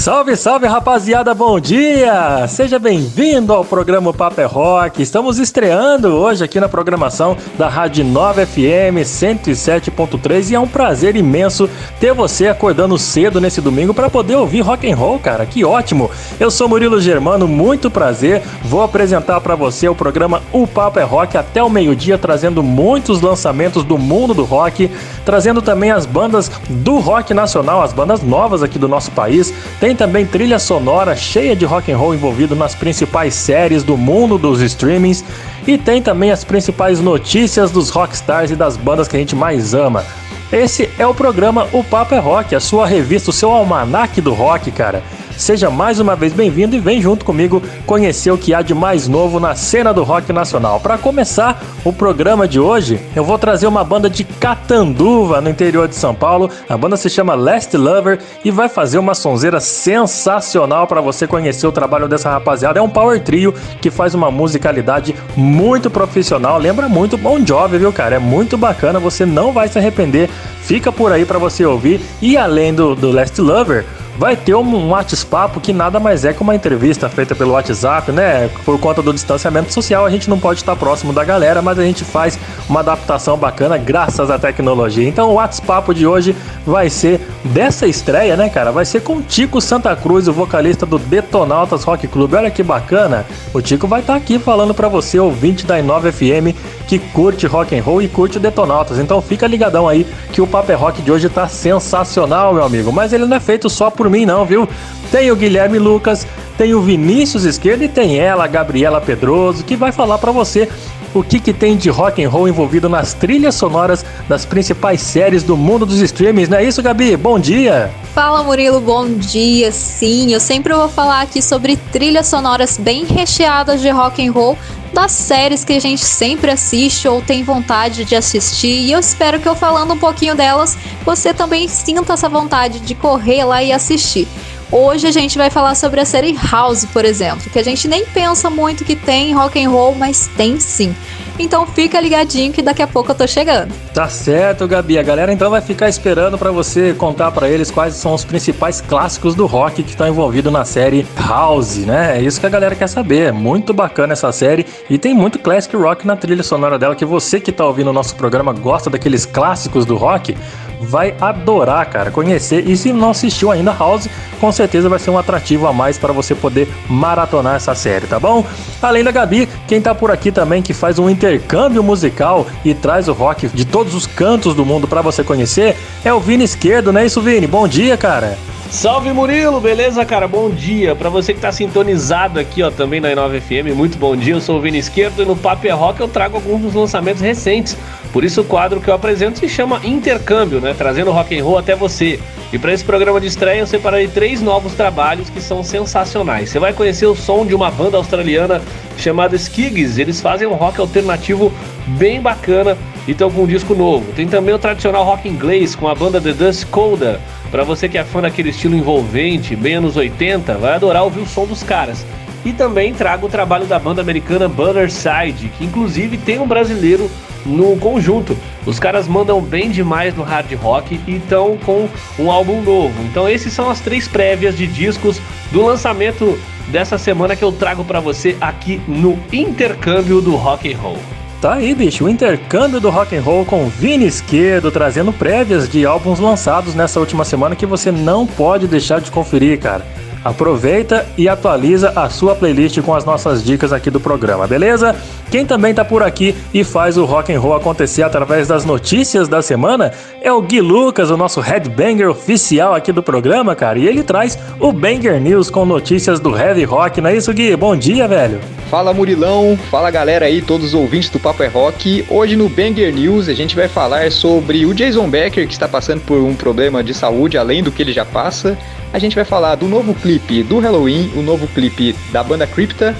Salve, salve rapaziada, bom dia! Seja bem-vindo ao programa Paper é Rock. Estamos estreando hoje aqui na programação da Rádio 9 FM 107.3 e é um prazer imenso ter você acordando cedo nesse domingo para poder ouvir rock and roll, cara. Que ótimo! Eu sou Murilo Germano, muito prazer. Vou apresentar para você o programa O Paper é Rock até o meio-dia, trazendo muitos lançamentos do mundo do rock, trazendo também as bandas do rock nacional, as bandas novas aqui do nosso país. Tem tem também trilha sonora cheia de rock and roll envolvido nas principais séries do mundo dos streamings e tem também as principais notícias dos rockstars e das bandas que a gente mais ama. Esse é o programa O Papo é Rock, a sua revista, o seu almanaque do rock, cara. Seja mais uma vez bem-vindo e vem junto comigo conhecer o que há de mais novo na cena do rock nacional. Para começar o programa de hoje, eu vou trazer uma banda de Catanduva, no interior de São Paulo. A banda se chama Last Lover e vai fazer uma sonzeira sensacional para você conhecer o trabalho dessa rapaziada. É um power trio que faz uma musicalidade muito profissional, lembra muito Bon Jovi, viu, cara? É muito bacana, você não vai se arrepender. Fica por aí para você ouvir. E além do, do Last Lover, vai ter um WhatsApp que nada mais é que uma entrevista feita pelo WhatsApp, né? Por conta do distanciamento social, a gente não pode estar próximo da galera, mas a gente faz uma adaptação bacana graças à tecnologia. Então o WhatsApp de hoje vai ser dessa estreia, né, cara? Vai ser com o Tico Santa Cruz, o vocalista do Detonautas Rock Club. Olha que bacana. O Tico vai estar aqui falando para você, ouvinte da Inova FM, que curte rock and roll e curte o Detonautas. Então fica ligadão aí que o Paper Rock de hoje tá sensacional, meu amigo. Mas ele não é feito só por mim não, viu? Tem o Guilherme Lucas, tem o Vinícius Esquerda e tem ela, a Gabriela Pedroso, que vai falar para você o que, que tem de rock and roll envolvido nas trilhas sonoras das principais séries do mundo dos streamings, não é isso, Gabi? Bom dia! Fala Murilo, bom dia. Sim, eu sempre vou falar aqui sobre trilhas sonoras bem recheadas de rock and roll das séries que a gente sempre assiste ou tem vontade de assistir. E eu espero que eu falando um pouquinho delas, você também sinta essa vontade de correr lá e assistir. Hoje a gente vai falar sobre a série House, por exemplo, que a gente nem pensa muito que tem rock and roll, mas tem sim. Então fica ligadinho que daqui a pouco eu tô chegando. Tá certo, Gabi. A galera então vai ficar esperando para você contar para eles quais são os principais clássicos do rock que estão envolvidos na série House, né? É isso que a galera quer saber. É muito bacana essa série e tem muito classic rock na trilha sonora dela que você que tá ouvindo o nosso programa gosta daqueles clássicos do rock vai adorar, cara, conhecer. E se não assistiu ainda House, com certeza vai ser um atrativo a mais para você poder maratonar essa série, tá bom? Além da Gabi, quem tá por aqui também que faz um intercâmbio musical e traz o rock de todos os cantos do mundo para você conhecer é o Vini Esquerdo, né? Isso, Vini? Bom dia, cara. Salve Murilo, beleza, cara? Bom dia. Para você que tá sintonizado aqui, ó, também na I9 FM, muito bom dia. Eu sou o Vini Esquerdo e no Papo é Rock eu trago alguns dos lançamentos recentes. Por isso o quadro que eu apresento se chama Intercâmbio, né? Trazendo rock and roll até você. E para esse programa de estreia eu separei três novos trabalhos que são sensacionais. Você vai conhecer o som de uma banda australiana chamada Skigs. Eles fazem um rock alternativo bem bacana e estão com um disco novo. Tem também o tradicional rock inglês com a banda The Dust Colder para você que é fã daquele estilo envolvente, bem anos 80, vai adorar ouvir o som dos caras. E também trago o trabalho da banda americana Bannerside, que inclusive tem um brasileiro no conjunto. Os caras mandam bem demais no hard rock e estão com um álbum novo. Então esses são as três prévias de discos do lançamento dessa semana que eu trago para você aqui no intercâmbio do rock and roll. Tá aí, bicho, o intercâmbio do rock and roll com Vini Esquerdo, trazendo prévias de álbuns lançados nessa última semana que você não pode deixar de conferir, cara. Aproveita e atualiza a sua playlist com as nossas dicas aqui do programa, beleza? Quem também tá por aqui e faz o rock and roll acontecer através das notícias da semana é o Gui Lucas, o nosso headbanger oficial aqui do programa, cara. E ele traz o Banger News com notícias do heavy rock, não é isso, Gui? Bom dia, velho. Fala Murilão, fala galera aí, todos os ouvintes do Papo é Rock. Hoje no Banger News a gente vai falar sobre o Jason Becker que está passando por um problema de saúde além do que ele já passa a gente vai falar do novo clipe do Halloween, o novo clipe da banda Crypta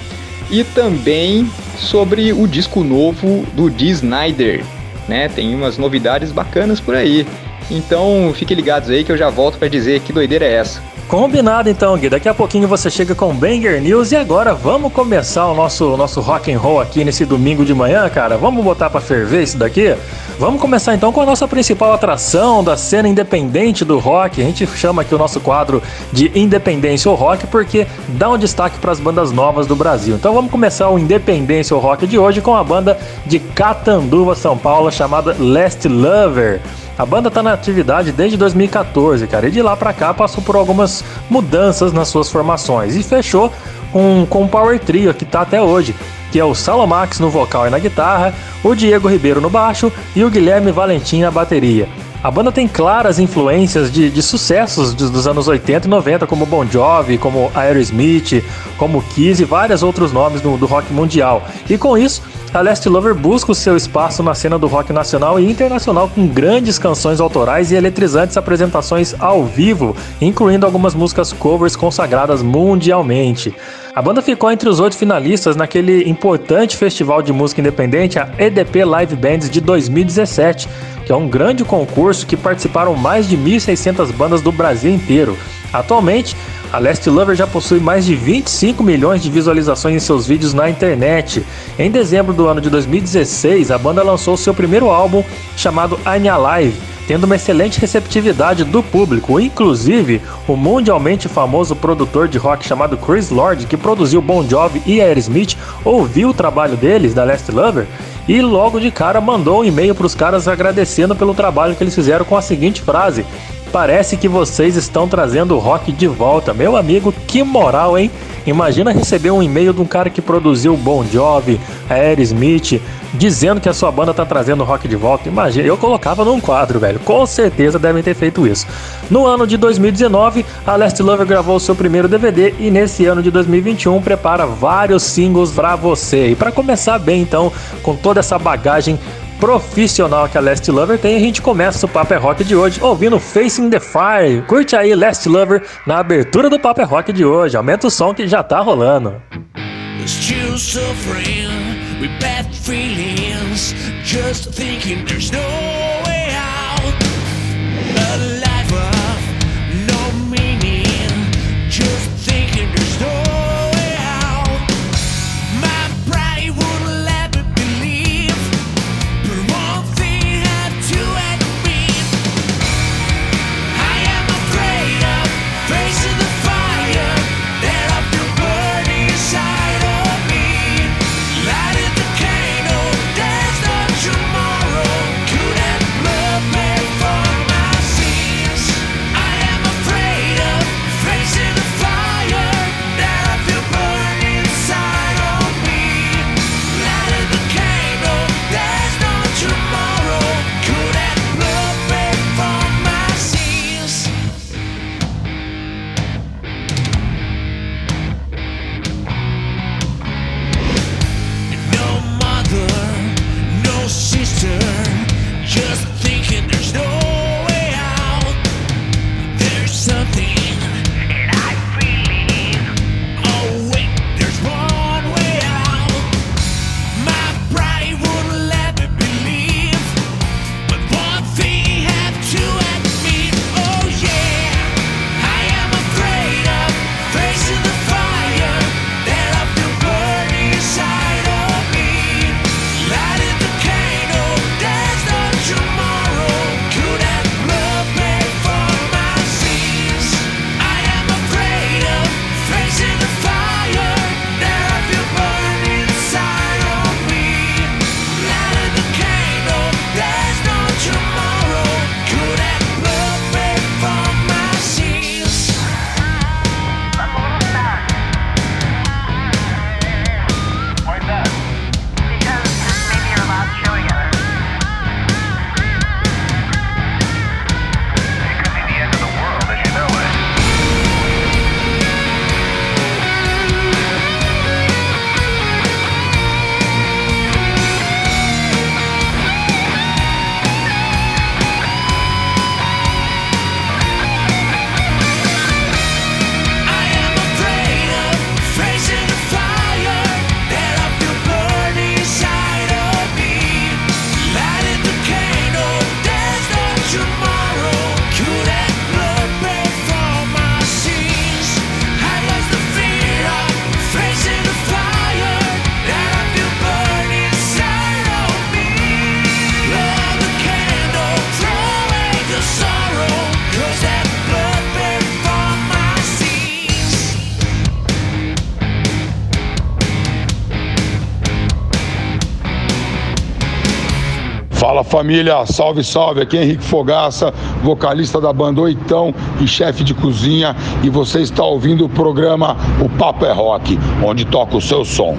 e também sobre o disco novo do Dee Snyder, né? Tem umas novidades bacanas por aí. Então fiquem ligados aí que eu já volto para dizer que doideira é essa. Combinado então, Gui. Daqui a pouquinho você chega com Banger News e agora vamos começar o nosso, nosso rock and roll aqui nesse domingo de manhã, cara. Vamos botar para ferver isso daqui? Vamos começar então com a nossa principal atração da cena independente do rock. A gente chama aqui o nosso quadro de Independência ou Rock porque dá um destaque para as bandas novas do Brasil. Então vamos começar o Independência ou Rock de hoje com a banda de Catanduva, São Paulo, chamada Last Lover. A banda tá na atividade desde 2014, cara, e de lá para cá passou por algumas mudanças nas suas formações e fechou com, com o Power Trio que tá até hoje, que é o Salomax no vocal e na guitarra, o Diego Ribeiro no baixo e o Guilherme Valentim na bateria. A banda tem claras influências de, de sucessos dos anos 80 e 90, como Bon Jovi, como Aerosmith, como Kiss e vários outros nomes do, do rock mundial. E com isso, a Last Lover busca o seu espaço na cena do rock nacional e internacional com grandes canções autorais e eletrizantes apresentações ao vivo, incluindo algumas músicas covers consagradas mundialmente. A banda ficou entre os oito finalistas naquele importante festival de música independente, a EDP Live Bands de 2017, que é um grande concurso que participaram mais de 1.600 bandas do Brasil inteiro. Atualmente, a Last Lover já possui mais de 25 milhões de visualizações em seus vídeos na internet. Em dezembro do ano de 2016, a banda lançou seu primeiro álbum chamado I'm Alive, tendo uma excelente receptividade do público. Inclusive, o mundialmente famoso produtor de rock chamado Chris Lord, que produziu Bon Jovi e Aerosmith, ouviu o trabalho deles, da Last Lover, e logo de cara mandou um e-mail para os caras agradecendo pelo trabalho que eles fizeram com a seguinte frase: Parece que vocês estão trazendo o rock de volta. Meu amigo, que moral, hein? Imagina receber um e-mail de um cara que produziu Bon Jovi, Aerosmith, dizendo que a sua banda tá trazendo o rock de volta. Imagina, eu colocava num quadro, velho. Com certeza devem ter feito isso. No ano de 2019, a Last Lover gravou seu primeiro DVD e nesse ano de 2021 prepara vários singles para você. E para começar bem, então, com toda essa bagagem profissional que a Last Lover tem, a gente começa o Paper é Rock de hoje ouvindo Facing the Fire. Curte aí Last Lover na abertura do Paper é Rock de hoje. Aumenta o som que já tá rolando. Just thinking there's no Fala família, salve, salve. Aqui é Henrique Fogaça, vocalista da banda Oitão e chefe de cozinha. E você está ouvindo o programa O Papo é Rock, onde toca o seu som.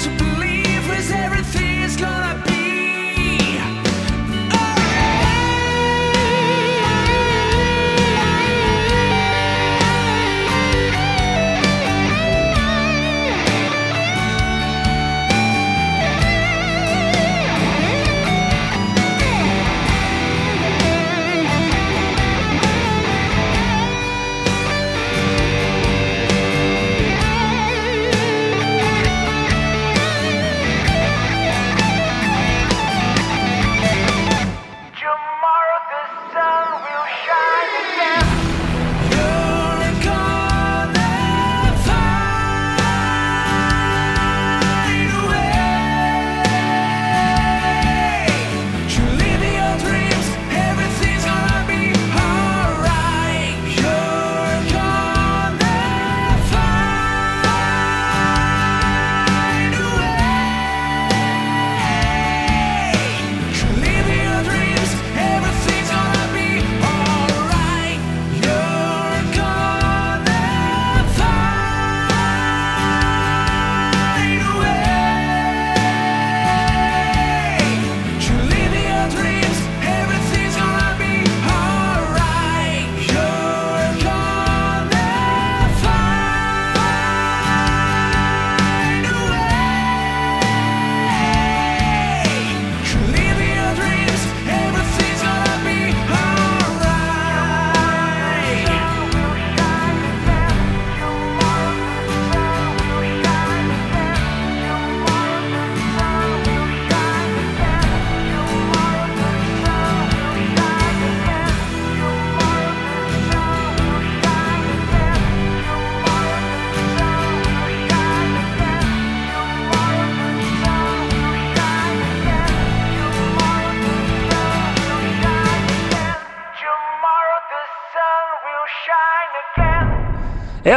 to believe is everything is gonna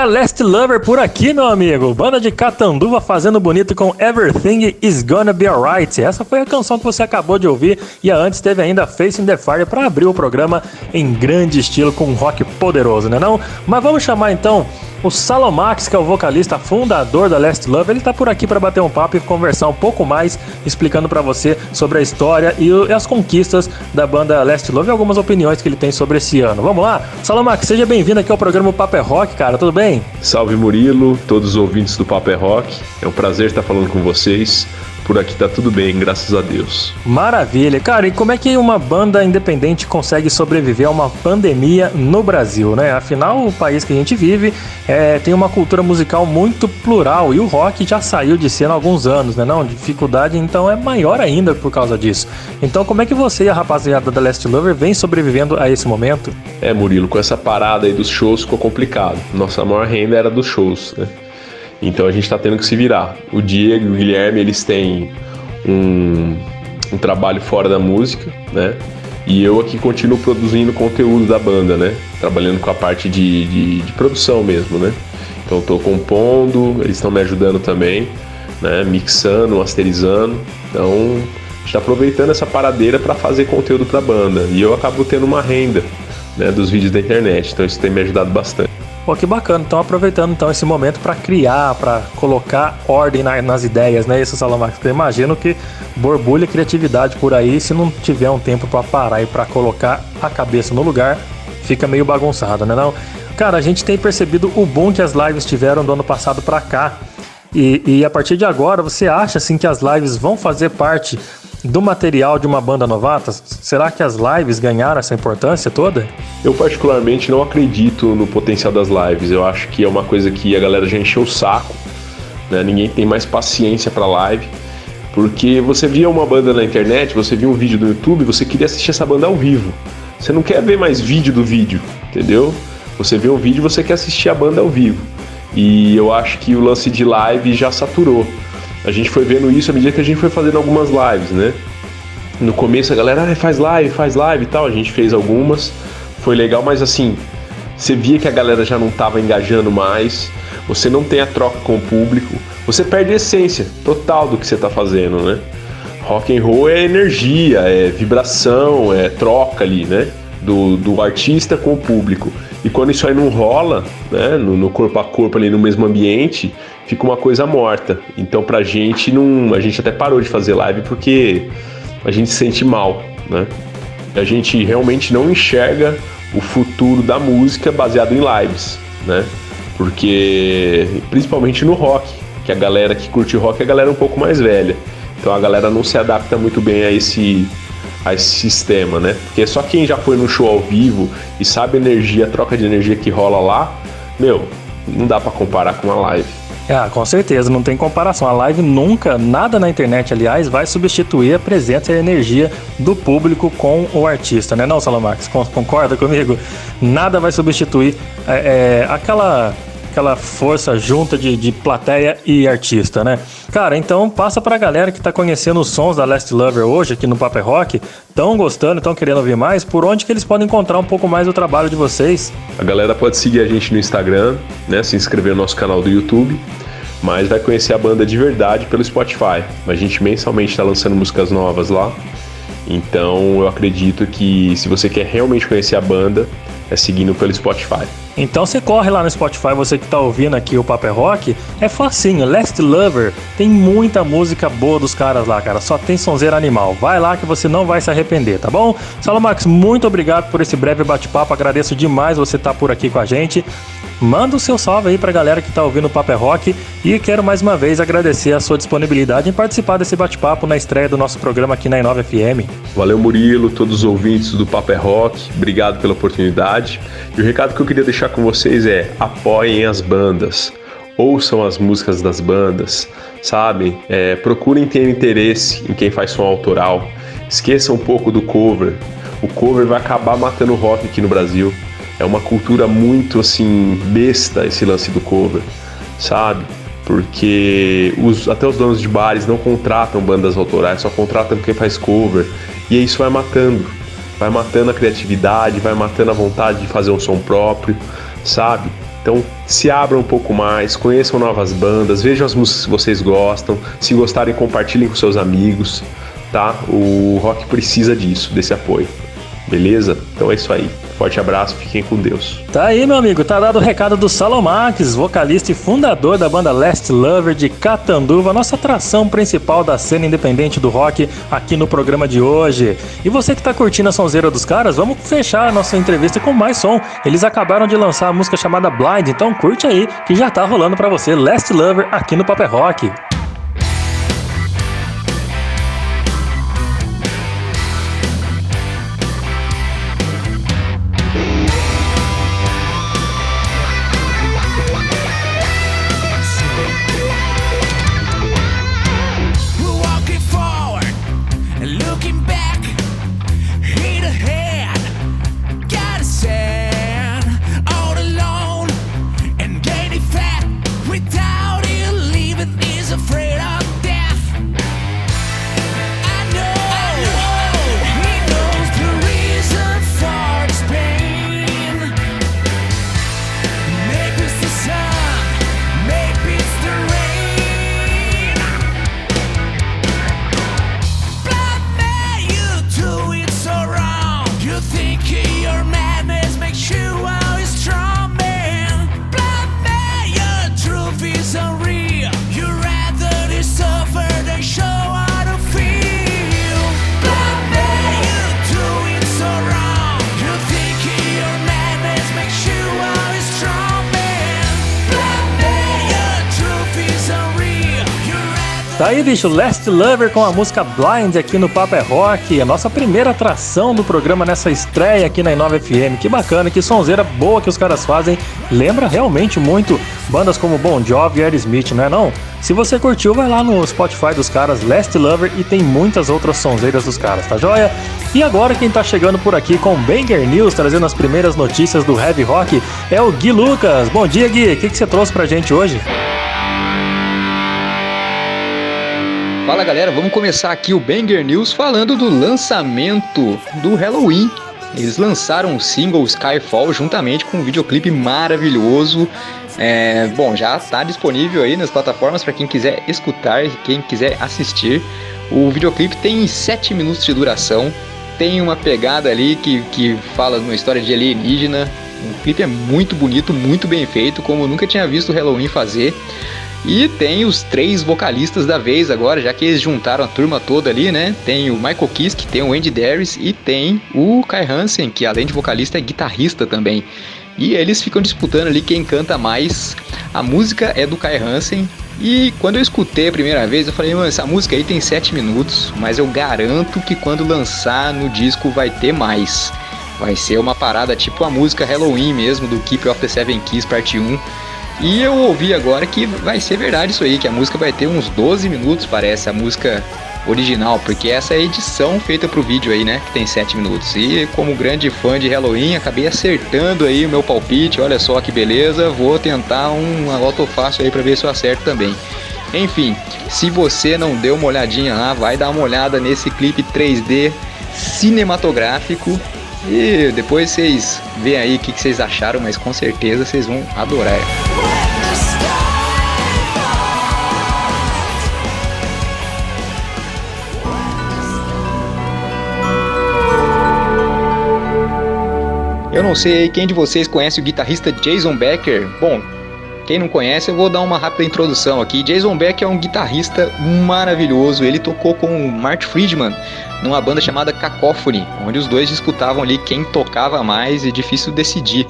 Last Lover por aqui, meu amigo. Banda de Catanduva fazendo bonito com Everything Is Gonna Be Alright. Essa foi a canção que você acabou de ouvir e antes teve ainda Facing the Fire para abrir o programa em grande estilo com um rock poderoso, né não? Mas vamos chamar então o Salomax, que é o vocalista fundador da Last Love, ele tá por aqui para bater um papo e conversar um pouco mais, explicando para você sobre a história e, as conquistas da banda Last Love e algumas opiniões que ele tem sobre esse ano. Vamos lá? Salomax, seja bem-vindo aqui ao programa Paper é Rock, cara, tudo bem? Salve Murilo, todos os ouvintes do Paper é Rock. É um prazer estar falando com vocês. Por aqui tá tudo bem, graças a Deus. Maravilha. Cara, e como é que uma banda independente consegue sobreviver a uma pandemia no Brasil, né? Afinal, o país que a gente vive é, tem uma cultura musical muito plural e o rock já saiu de cena há alguns anos, né? Não, dificuldade então é maior ainda por causa disso. Então, como é que você e a rapaziada da Last Lover vem sobrevivendo a esse momento? É, Murilo, com essa parada aí dos shows ficou complicado. Nossa maior renda era dos shows, né? Então a gente está tendo que se virar. O Diego e o Guilherme, eles têm um, um trabalho fora da música, né? E eu aqui continuo produzindo conteúdo da banda, né? Trabalhando com a parte de, de, de produção mesmo, né? Então estou compondo, eles estão me ajudando também, né? Mixando, masterizando. Então está aproveitando essa paradeira para fazer conteúdo para a banda. E eu acabo tendo uma renda né, dos vídeos da internet. Então isso tem me ajudado bastante. Pô, que bacana. Então, aproveitando então esse momento para criar, para colocar ordem na, nas ideias, né? Isso, Salamax. Eu imagino que borbulha criatividade por aí. Se não tiver um tempo para parar e para colocar a cabeça no lugar, fica meio bagunçado, né? Não? Cara, a gente tem percebido o boom que as lives tiveram do ano passado para cá. E, e, a partir de agora, você acha assim que as lives vão fazer parte do material de uma banda novata? Será que as lives ganharam essa importância toda? Eu particularmente não acredito no potencial das lives. Eu acho que é uma coisa que a galera já encheu o saco. Né? Ninguém tem mais paciência para live. Porque você via uma banda na internet, você via um vídeo no YouTube, você queria assistir essa banda ao vivo. Você não quer ver mais vídeo do vídeo, entendeu? Você vê um vídeo, você quer assistir a banda ao vivo. E eu acho que o lance de live já saturou a gente foi vendo isso à medida que a gente foi fazendo algumas lives, né? No começo a galera ah, faz live, faz live e tal, a gente fez algumas, foi legal, mas assim, você via que a galera já não estava engajando mais, você não tem a troca com o público, você perde a essência total do que você está fazendo, né? Rock and roll é energia, é vibração, é troca ali, né? Do, do artista com o público. E quando isso aí não rola, né, no, no, corpo a corpo ali no mesmo ambiente, fica uma coisa morta. Então pra gente não, a gente até parou de fazer live porque a gente se sente mal, né? A gente realmente não enxerga o futuro da música baseado em lives, né? Porque principalmente no rock, que a galera que curte rock é a galera um pouco mais velha. Então a galera não se adapta muito bem a esse a esse sistema, né? Porque só quem já foi no show ao vivo e sabe a energia, a troca de energia que rola lá, meu, não dá para comparar com uma live. Ah, com certeza, não tem comparação. A live nunca, nada na internet, aliás, vai substituir a presença e a energia do público com o artista, né? Não, Salomax, concorda comigo? Nada vai substituir é, é, aquela aquela força junta de, de plateia e artista, né? Cara, então passa pra galera que tá conhecendo os sons da Last Lover hoje aqui no Paper Rock, tão gostando, tão querendo ouvir mais, por onde que eles podem encontrar um pouco mais do trabalho de vocês? A galera pode seguir a gente no Instagram, né? Se inscrever no nosso canal do YouTube mas vai conhecer a banda de verdade pelo Spotify. A gente mensalmente está lançando músicas novas lá. Então eu acredito que se você quer realmente conhecer a banda, é seguindo pelo Spotify. Então você corre lá no Spotify, você que está ouvindo aqui o Paper Rock, é facinho, Last Lover, tem muita música boa dos caras lá, cara, só tem sonzeira animal. Vai lá que você não vai se arrepender, tá bom? Salamax, muito obrigado por esse breve bate-papo, agradeço demais você estar tá por aqui com a gente. Manda o seu salve aí pra galera que tá ouvindo o Paper Rock e quero mais uma vez agradecer a sua disponibilidade em participar desse bate-papo na estreia do nosso programa aqui na Inova FM. Valeu Murilo, todos os ouvintes do Paper Rock, obrigado pela oportunidade. E o recado que eu queria deixar com vocês é: apoiem as bandas, ouçam as músicas das bandas, sabe? É, procurem ter interesse em quem faz som autoral, esqueça um pouco do cover. O cover vai acabar matando o rock aqui no Brasil. É uma cultura muito assim besta esse lance do cover, sabe? Porque os, até os donos de bares não contratam bandas autorais, só contratam quem faz cover. E isso vai matando vai matando a criatividade, vai matando a vontade de fazer um som próprio, sabe? Então se abram um pouco mais, conheçam novas bandas, vejam as músicas que vocês gostam. Se gostarem, compartilhem com seus amigos, tá? O rock precisa disso, desse apoio. Beleza? Então é isso aí. Forte abraço, fiquem com Deus. Tá aí, meu amigo, tá dado o recado do Salomax, vocalista e fundador da banda Last Lover de Catanduva, nossa atração principal da cena independente do rock aqui no programa de hoje. E você que tá curtindo a sonzeira dos caras, vamos fechar a nossa entrevista com mais som. Eles acabaram de lançar a música chamada Blind, então curte aí que já tá rolando para você Last Lover aqui no Paper Rock. Bicho, Last Lover com a música Blind aqui no Papa é Rock, a nossa primeira atração do programa nessa estreia aqui na Inova FM. Que bacana, que sonzeira boa que os caras fazem. Lembra realmente muito bandas como Bon Jovi e Aerosmith, não é não? Se você curtiu, vai lá no Spotify dos caras Last Lover e tem muitas outras sonzeiras dos caras, tá joia? E agora quem tá chegando por aqui com Banger News, trazendo as primeiras notícias do Heavy Rock, é o Gui Lucas. Bom dia, Gui. O que, que você trouxe pra gente hoje? Fala galera, vamos começar aqui o Banger News falando do lançamento do Halloween. Eles lançaram o single Skyfall juntamente com um videoclipe maravilhoso. É, bom, já está disponível aí nas plataformas para quem quiser escutar, quem quiser assistir. O videoclipe tem 7 minutos de duração, tem uma pegada ali que, que fala uma história de alienígena. O clipe é muito bonito, muito bem feito, como eu nunca tinha visto o Halloween fazer. E tem os três vocalistas da vez agora, já que eles juntaram a turma toda ali, né? Tem o Michael Kiske, tem o Andy Darius e tem o Kai Hansen, que além de vocalista é guitarrista também. E eles ficam disputando ali quem canta mais. A música é do Kai Hansen. E quando eu escutei a primeira vez, eu falei, mano, essa música aí tem 7 minutos, mas eu garanto que quando lançar no disco vai ter mais. Vai ser uma parada tipo a música Halloween mesmo, do Keep of the Seven Keys, parte 1 e eu ouvi agora que vai ser verdade isso aí, que a música vai ter uns 12 minutos, parece, a música original, porque essa é a edição feita pro vídeo aí, né, que tem 7 minutos. E como grande fã de Halloween, acabei acertando aí o meu palpite, olha só que beleza, vou tentar loto fácil aí para ver se eu acerto também. Enfim, se você não deu uma olhadinha lá, vai dar uma olhada nesse clipe 3D cinematográfico e depois vocês veem aí o que, vocês acharam, mas com certeza vocês vão adorar. Eu não sei quem de vocês conhece o guitarrista Jason Becker. Bom, quem não conhece, eu vou dar uma rápida introdução aqui. Jason Becker é um guitarrista maravilhoso. Ele tocou com Mark Friedman numa banda chamada Cacophony, onde os dois disputavam ali quem tocava mais e difícil decidir.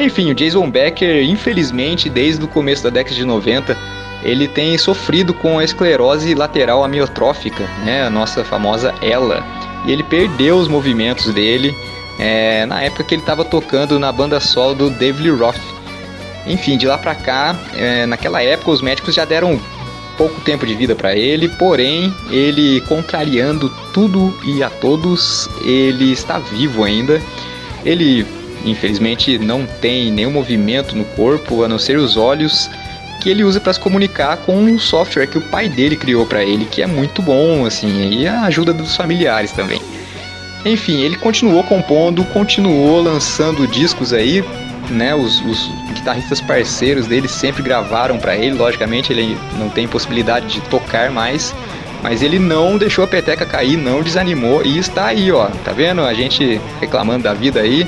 Enfim, o Jason Becker, infelizmente, desde o começo da década de 90, ele tem sofrido com a esclerose lateral amiotrófica, né, a nossa famosa ELA. E ele perdeu os movimentos dele é, na época que ele estava tocando na banda solo do David Lee Roth. Enfim, de lá pra cá, é, naquela época os médicos já deram pouco tempo de vida para ele, porém, ele contrariando tudo e a todos, ele está vivo ainda. Ele, infelizmente, não tem nenhum movimento no corpo, a não ser os olhos, que ele usa para se comunicar com um software que o pai dele criou para ele, que é muito bom, assim, e a ajuda dos familiares também. Enfim, ele continuou compondo, continuou lançando discos aí, né? Os, os guitarristas parceiros dele sempre gravaram para ele. Logicamente, ele não tem possibilidade de tocar mais, mas ele não deixou a peteca cair, não desanimou e está aí, ó. Tá vendo? A gente reclamando da vida aí,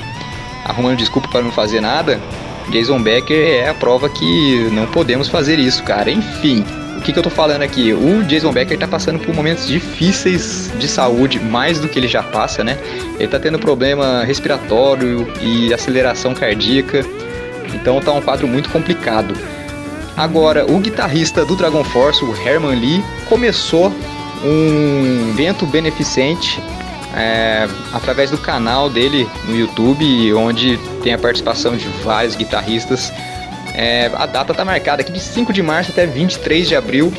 arrumando desculpa para não fazer nada. Jason Becker é a prova que não podemos fazer isso, cara. Enfim, o que, que eu tô falando aqui? O Jason Becker tá passando por momentos difíceis de saúde, mais do que ele já passa, né? Ele tá tendo problema respiratório e aceleração cardíaca, então tá um quadro muito complicado. Agora, o guitarrista do Dragon Force, o Herman Lee, começou um evento beneficente é, através do canal dele no YouTube, onde tem a participação de vários guitarristas é, a data está marcada aqui de 5 de março até 23 de abril.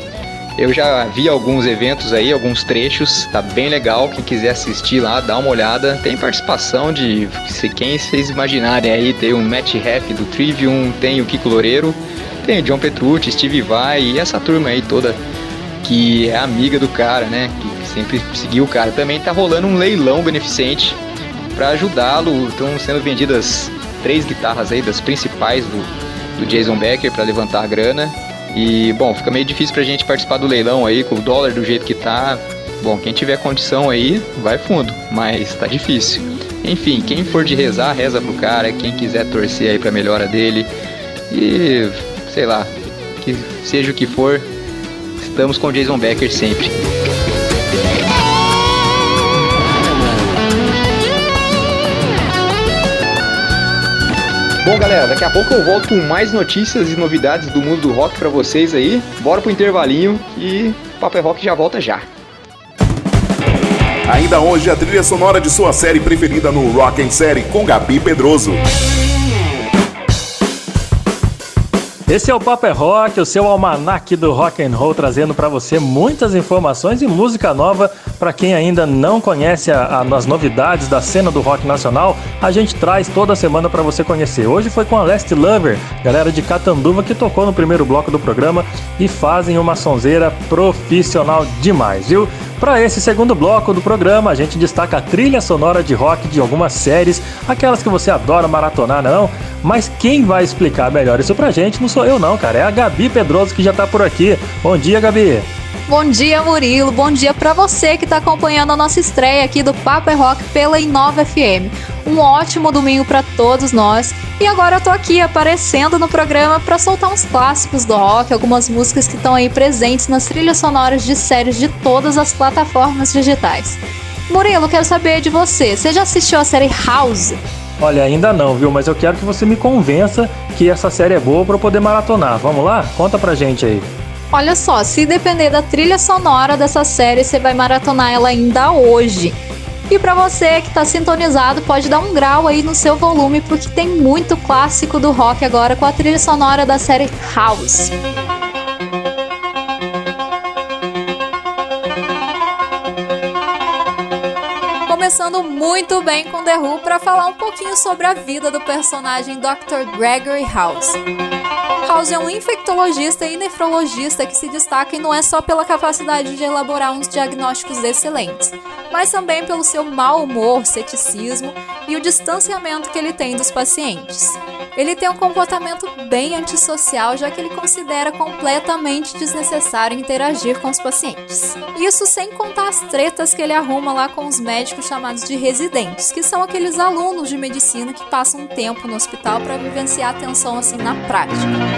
Eu já vi alguns eventos aí, alguns trechos, tá bem legal. Quem quiser assistir lá, dá uma olhada. Tem participação de quem vocês imaginarem aí, tem o Matt Heff do Trivium, tem o Kiko Loureiro, tem o John Petrucci, Steve Vai e essa turma aí toda que é amiga do cara, né? Que sempre seguiu o cara. Também tá rolando um leilão beneficente para ajudá-lo. Estão sendo vendidas três guitarras aí das principais do, do Jason Becker para levantar a grana. E, bom, fica meio difícil pra gente participar do leilão aí, com o dólar do jeito que tá. Bom, quem tiver condição aí, vai fundo, mas tá difícil. Enfim, quem for de rezar, reza pro cara. Quem quiser torcer aí pra melhora dele. E, sei lá, que seja o que for, estamos com o Jason Becker sempre. Bom, galera, daqui a pouco eu volto com mais notícias e novidades do mundo do rock para vocês aí. Bora pro intervalinho e o Paper é Rock já volta já. Ainda hoje a trilha sonora de sua série preferida no Rock and Série com Gabi Pedroso. Esse é o Paper é Rock, o seu almanac do rock and roll, trazendo para você muitas informações e música nova para quem ainda não conhece a, a, as novidades da cena do rock nacional. A gente traz toda semana para você conhecer. Hoje foi com a Last Lover, galera de Catanduva que tocou no primeiro bloco do programa e fazem uma sonzeira profissional demais, viu? Para esse segundo bloco do programa, a gente destaca a trilha sonora de rock de algumas séries, aquelas que você adora maratonar, não? Mas quem vai explicar melhor isso pra gente não sou eu não, cara, é a Gabi Pedroso que já tá por aqui. Bom dia, Gabi. Bom dia, Murilo. Bom dia para você que está acompanhando a nossa estreia aqui do Papo é Rock pela Inova FM. Um ótimo domingo para todos nós. E agora eu tô aqui aparecendo no programa para soltar uns clássicos do rock, algumas músicas que estão aí presentes nas trilhas sonoras de séries de todas as plataformas digitais. Murilo, quero saber de você. Você já assistiu a série House? Olha, ainda não, viu? Mas eu quero que você me convença que essa série é boa para eu poder maratonar. Vamos lá? Conta pra gente aí. Olha só, se depender da trilha sonora dessa série, você vai maratonar ela ainda hoje. E para você que está sintonizado, pode dar um grau aí no seu volume, porque tem muito clássico do rock agora com a trilha sonora da série House. Começando muito bem com The Who para falar um pouquinho sobre a vida do personagem Dr. Gregory House. House é um infectologista e nefrologista que se destaca e não é só pela capacidade de elaborar uns diagnósticos excelentes, mas também pelo seu mau humor, ceticismo e o distanciamento que ele tem dos pacientes. Ele tem um comportamento bem antissocial, já que ele considera completamente desnecessário interagir com os pacientes. Isso sem contar as tretas que ele arruma lá com os médicos chamados de residentes, que são aqueles alunos de medicina que passam um tempo no hospital para vivenciar atenção assim na prática. podcast.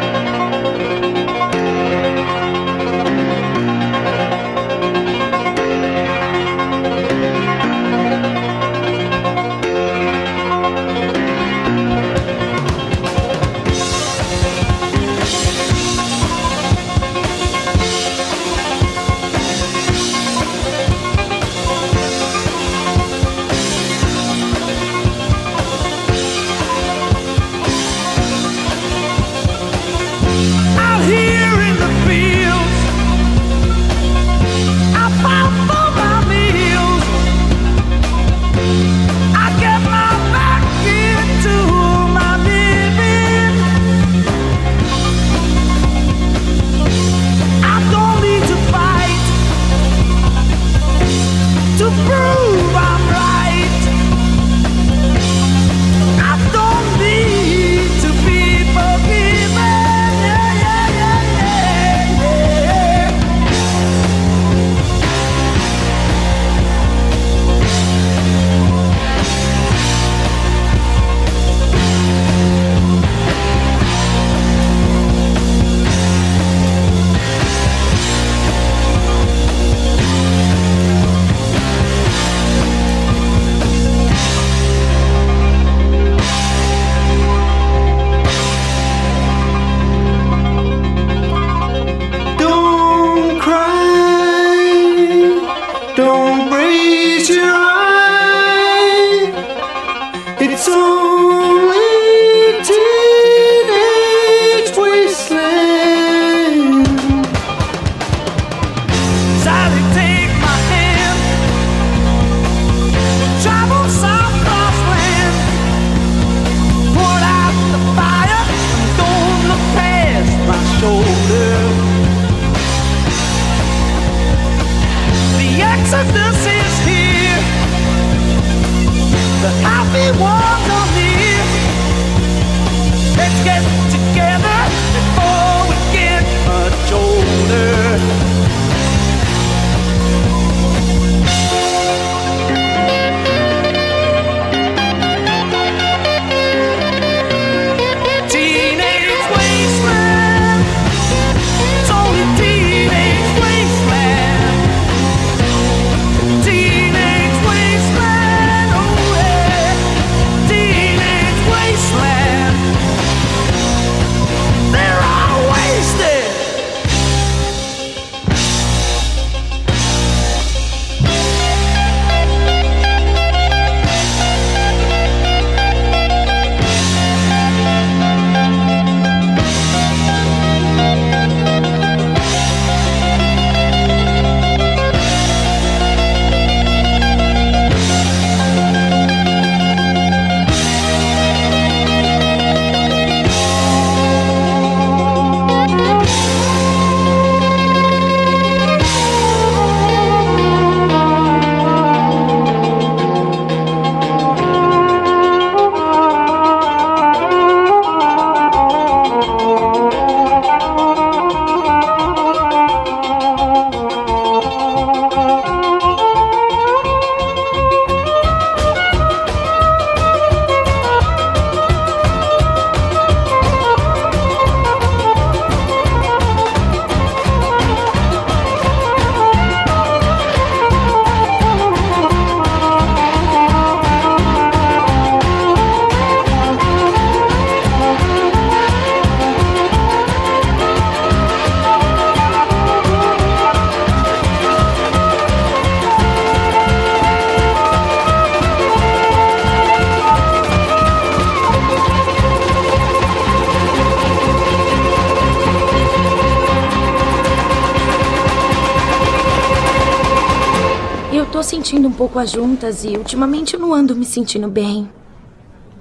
Pouco as juntas e ultimamente não ando me sentindo bem.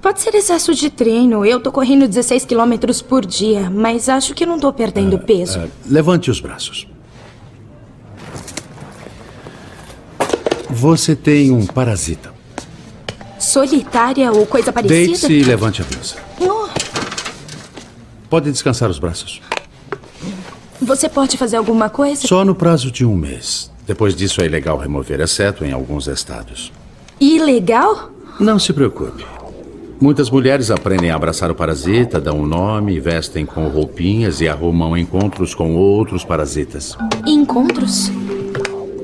Pode ser excesso de treino. Eu tô correndo 16 quilômetros por dia, mas acho que não tô perdendo peso. Ah, levante os braços. Você tem um parasita. Solitária ou coisa parecida? Deite-se e levante a blusa. Oh, Pode descansar os braços. você pode fazer alguma coisa? Só no prazo de um mês. Depois disso é ilegal remover, exceto em alguns estados. Ilegal? Não se preocupe. Muitas mulheres aprendem a abraçar o parasita, dão um nome, vestem com roupinhas e arrumam encontros com outros parasitas. Encontros?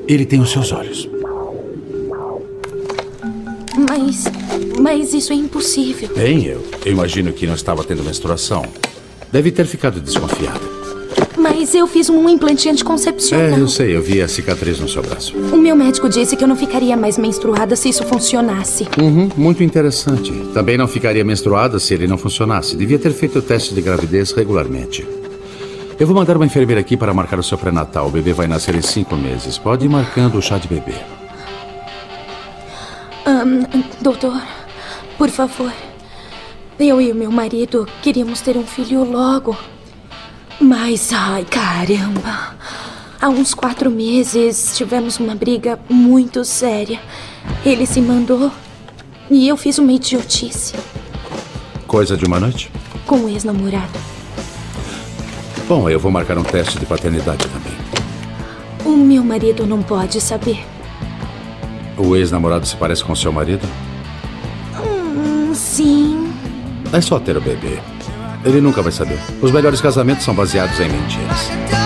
Ele tem os seus olhos. Mas. Mas isso é impossível. Bem, eu, eu imagino que não estava tendo menstruação. Deve ter ficado desconfiada. Mas eu fiz um implante anticoncepcional. É, eu sei, eu vi a cicatriz no seu braço. O meu médico disse que eu não ficaria mais menstruada se isso funcionasse. Uhum, muito interessante. Também não ficaria menstruada se ele não funcionasse. Devia ter feito o teste de gravidez regularmente. Eu vou mandar uma enfermeira aqui para marcar o seu pré-natal. O bebê vai nascer em cinco meses. Pode ir marcando o chá de bebê. Ahn, doutor, por favor. Eu e o meu marido queríamos ter um filho logo. Mas, ai, caramba. Há uns quatro meses tivemos uma briga muito séria. Ele se mandou e eu fiz uma idiotice Coisa de uma noite? com o ex-namorado. Bom, eu vou marcar um teste de paternidade também. O meu marido não pode saber. O ex-namorado se parece com seu marido? Hum, sim. É só ter o bebê. Ele nunca vai saber. Os melhores casamentos são baseados em mentiras.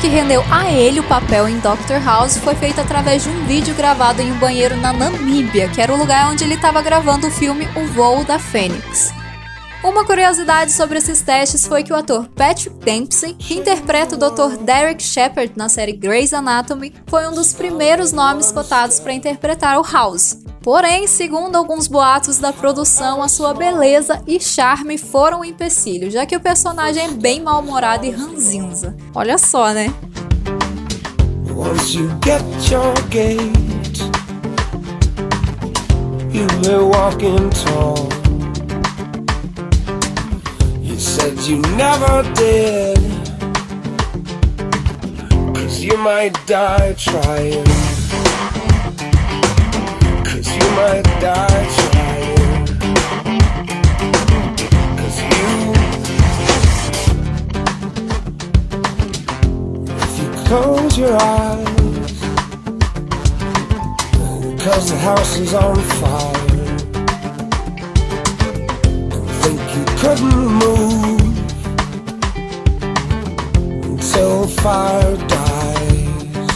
Que rendeu a ele o papel em Dr. House foi feito através de um vídeo gravado em um banheiro na Namíbia, que era o lugar onde ele estava gravando o filme O Voo da Fênix. Uma curiosidade sobre esses testes foi que o ator Patrick Dempsey, que interpreta o Dr. Derek Shepard na série Grey's Anatomy, foi um dos primeiros nomes cotados para interpretar o House. Porém, segundo alguns boatos da produção, a sua beleza e charme foram um empecilho, já que o personagem é bem mal-humorado e ranzinza. Olha só, né? Once you get your gate, you were walking tall. You said you never did, cause you might die trying. Cause you might. Cause you, if you close your eyes, cause the house is on fire, think you couldn't move until fire dies.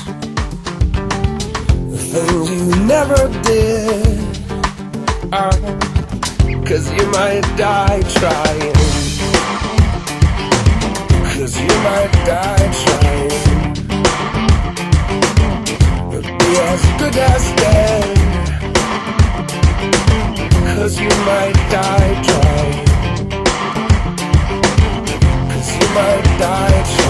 The things you never did cause you might die trying. Cause you might die trying. But be as good as dead. Cause you might die trying. Cause you might die trying.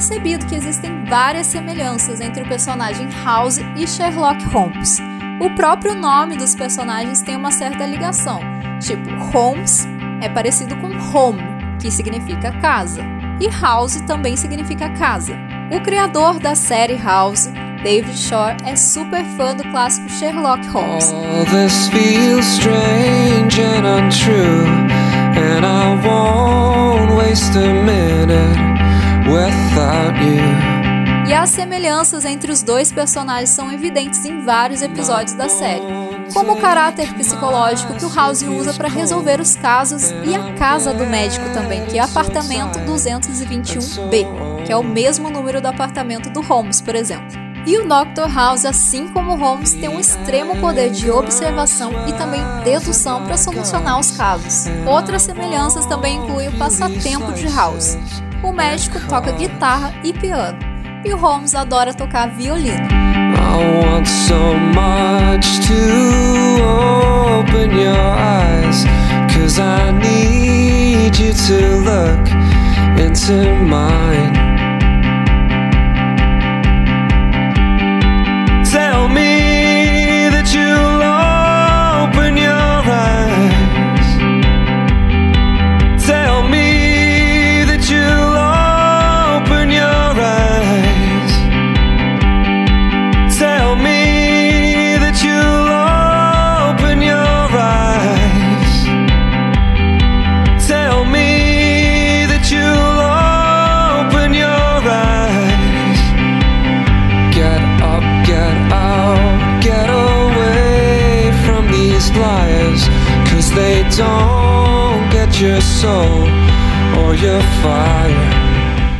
Percebido que existem várias semelhanças entre o personagem House e Sherlock Holmes. O próprio nome dos personagens tem uma certa ligação, tipo Holmes é parecido com home, que significa casa, e house também significa casa. O criador da série House, David Shore, é super fã do clássico Sherlock Holmes. All E as semelhanças entre os dois personagens são evidentes em vários episódios da série, como o caráter psicológico que o House usa para resolver os casos e a casa do médico também, que é apartamento 221B, que é o mesmo número do apartamento do Holmes, por exemplo. E o Dr. House, assim como Holmes, tem um extremo poder de observação e também dedução para solucionar os casos. Outras semelhanças também incluem o passatempo de House. O médico toca guitarra e piano, e o Holmes adora tocar violino. I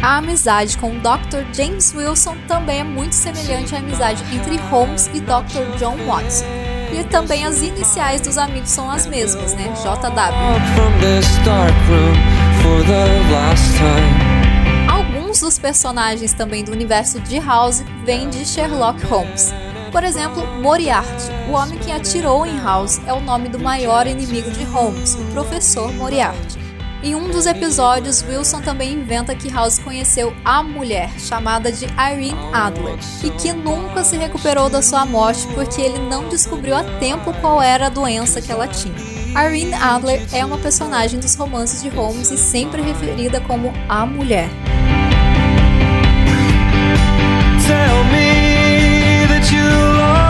A amizade com o Dr. James Wilson também é muito semelhante à amizade entre Holmes e Dr. John Watson. E também as iniciais dos amigos são as mesmas, né? JW. Alguns dos personagens também do universo de House vêm de Sherlock Holmes. Por exemplo, Moriarty, o homem que atirou em House, é o nome do maior inimigo de Holmes, o professor Moriarty. Em um dos episódios, Wilson também inventa que House conheceu a mulher, chamada de Irene Adler, e que nunca se recuperou da sua morte porque ele não descobriu a tempo qual era a doença que ela tinha. Irene Adler é uma personagem dos romances de Holmes e sempre referida como a mulher. Tell me you. long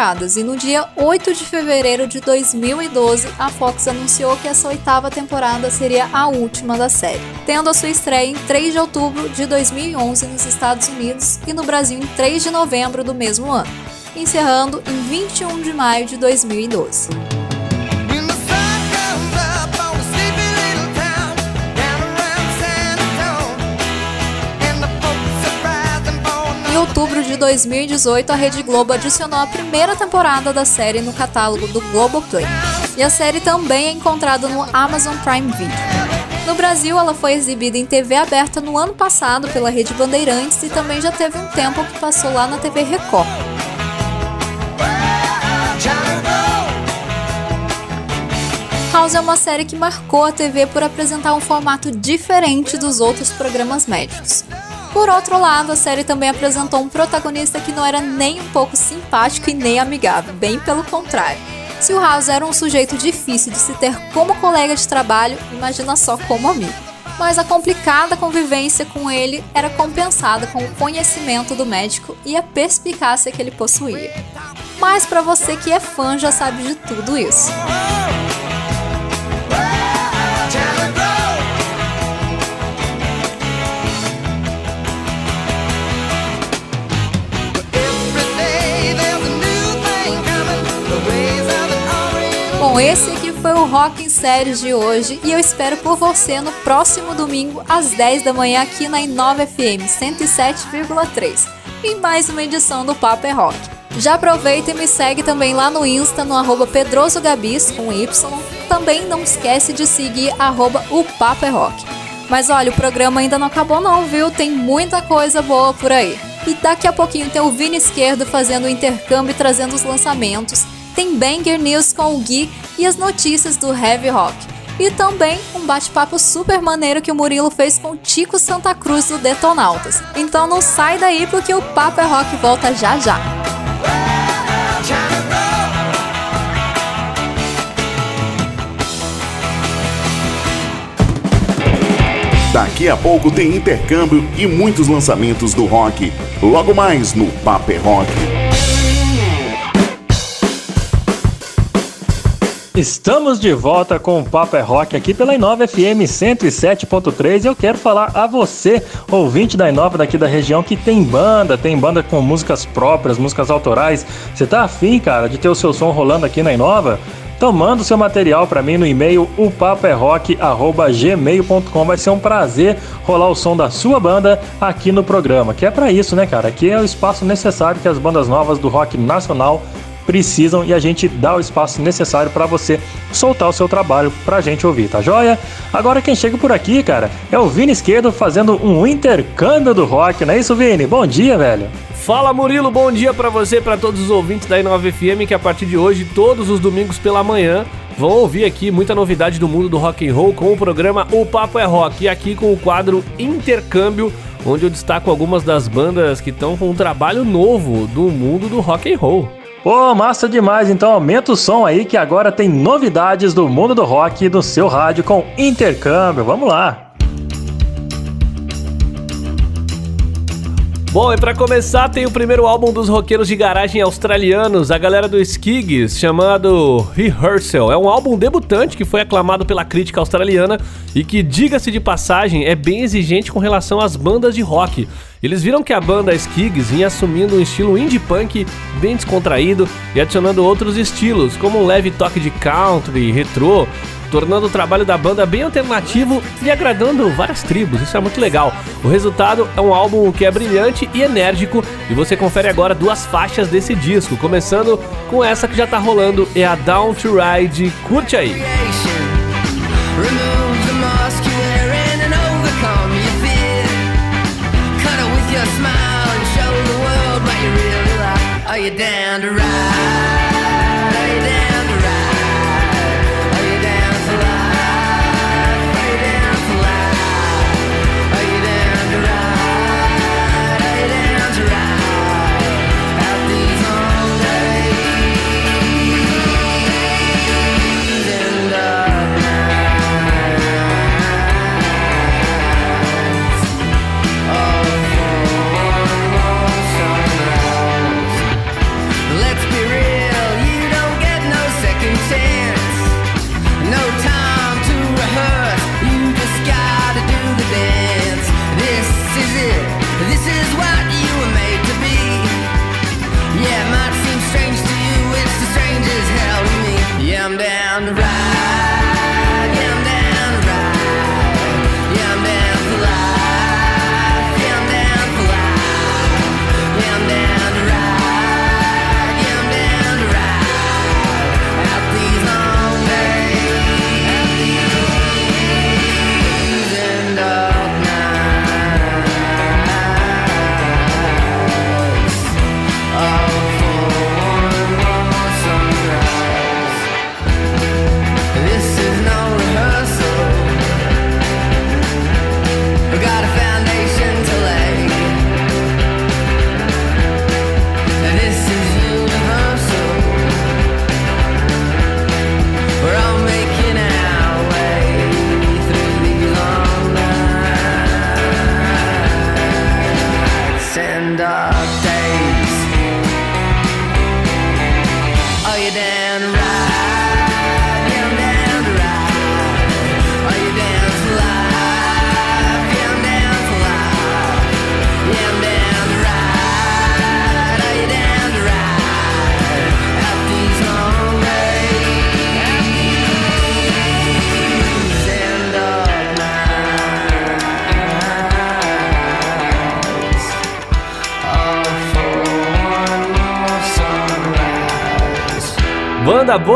temporadas e no dia 8 de fevereiro de 2012, a Fox anunciou que essa oitava temporada seria a última da série, tendo a sua estreia em 3 de outubro de 2011 nos Estados Unidos e no Brasil em 3 de novembro do mesmo ano, encerrando em 21 de maio de 2012. Outubro de 2018, a Rede Globo adicionou a primeira temporada da série no catálogo do Globoplay. E a série também é encontrada no Amazon Prime Video. No Brasil, ela foi exibida em TV aberta no ano passado pela Rede Bandeirantes e também já teve um tempo que passou lá na TV Record. House é uma série que marcou a TV por apresentar um formato diferente dos outros programas médicos. Por outro lado, a série também apresentou um protagonista que não era nem um pouco simpático e nem amigável, bem pelo contrário. Se o House era um sujeito difícil de se ter como colega de trabalho, imagina só como amigo. Mas a complicada convivência com ele era compensada com o conhecimento do médico e a perspicácia que ele possuía. Mas para você que é fã já sabe de tudo isso. Esse aqui foi o Rock em Séries de hoje e eu espero por você no próximo domingo às 10 da manhã aqui na Inova FM 107,3 em mais uma edição do Papo é Rock. Já aproveita e me segue também lá no Insta no arroba pedrosogabis com Y. Também não esquece de seguir arroba o Papo é Rock. Mas olha, o programa ainda não acabou não, viu? Tem muita coisa boa por aí. E daqui a pouquinho tem o Vini Esquerdo fazendo o intercâmbio e trazendo os lançamentos. Tem Banger News com o Gui e as notícias do Heavy Rock. E também um bate-papo super maneiro que o Murilo fez com Tico Santa Cruz do Detonautas. Então não sai daí porque o Papo é Rock volta já já. Daqui a pouco tem intercâmbio e muitos lançamentos do rock. Logo mais no Paper Rock. Estamos de volta com o Papo é Rock aqui pela Inova FM 107.3 e eu quero falar a você, ouvinte da Inova daqui da região, que tem banda, tem banda com músicas próprias, músicas autorais. Você tá afim, cara, de ter o seu som rolando aqui na Inova? Então manda o seu material para mim no e-mail upaperrock@gmail.com. Vai ser um prazer rolar o som da sua banda aqui no programa. Que é para isso, né, cara? Aqui é o espaço necessário que as bandas novas do rock nacional precisam e a gente dá o espaço necessário para você soltar o seu trabalho pra gente ouvir, tá joia? Agora quem chega por aqui, cara, é o Vini Esquerdo fazendo um intercâmbio do rock, não é isso, Vini? Bom dia, velho. Fala Murilo, bom dia pra você pra todos os ouvintes da Inova FM que a partir de hoje, todos os domingos pela manhã, vão ouvir aqui muita novidade do mundo do rock and roll com o programa O Papo é Rock e aqui com o quadro Intercâmbio, onde eu destaco algumas das bandas que estão com um trabalho novo do mundo do rock and roll. Pô, massa demais, então aumenta o som aí que agora tem novidades do mundo do rock no seu rádio com intercâmbio. Vamos lá. Bom, e pra começar tem o primeiro álbum dos roqueiros de garagem australianos, a galera do Skigs, chamado Rehearsal. É um álbum debutante que foi aclamado pela crítica australiana e que, diga-se de passagem, é bem exigente com relação às bandas de rock. Eles viram que a banda Skigs vinha assumindo um estilo indie punk bem descontraído e adicionando outros estilos, como um leve toque de country, retrô, tornando o trabalho da banda bem alternativo e agradando várias tribos. Isso é muito legal. O resultado é um álbum que é brilhante e enérgico e você confere agora duas faixas desse disco, começando com essa que já tá rolando, é a Down to Ride. Curte aí. The mask you're wearing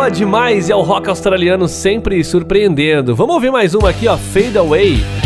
boa demais e é o rock australiano sempre surpreendendo. Vamos ouvir mais uma aqui, ó, Fade Away.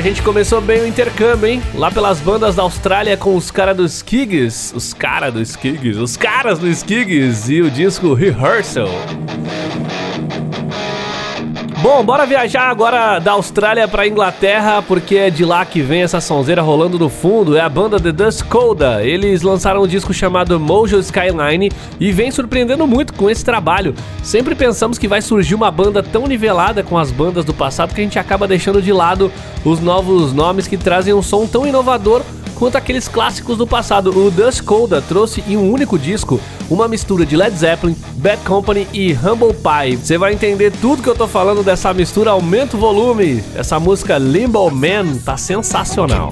A gente começou bem o intercâmbio, hein? Lá pelas bandas da Austrália com os caras dos Skigs. Os caras dos Skigs. Os caras dos Skigs. E o disco Rehearsal. Bom, bora viajar agora da Austrália pra Inglaterra, porque é de lá que vem essa sonzeira rolando no fundo. É a banda The Dust Coda. Eles lançaram um disco chamado Mojo Skyline e vem surpreendendo muito com esse trabalho. Sempre pensamos que vai surgir uma banda tão nivelada com as bandas do passado que a gente acaba deixando de lado os novos nomes que trazem um som tão inovador quanto aqueles clássicos do passado. O Dust Coda trouxe em um único disco uma mistura de Led Zeppelin, Bad Company e Humble Pie. Você vai entender tudo que eu tô falando dessa mistura, aumenta o volume. Essa música Limbo Man tá sensacional.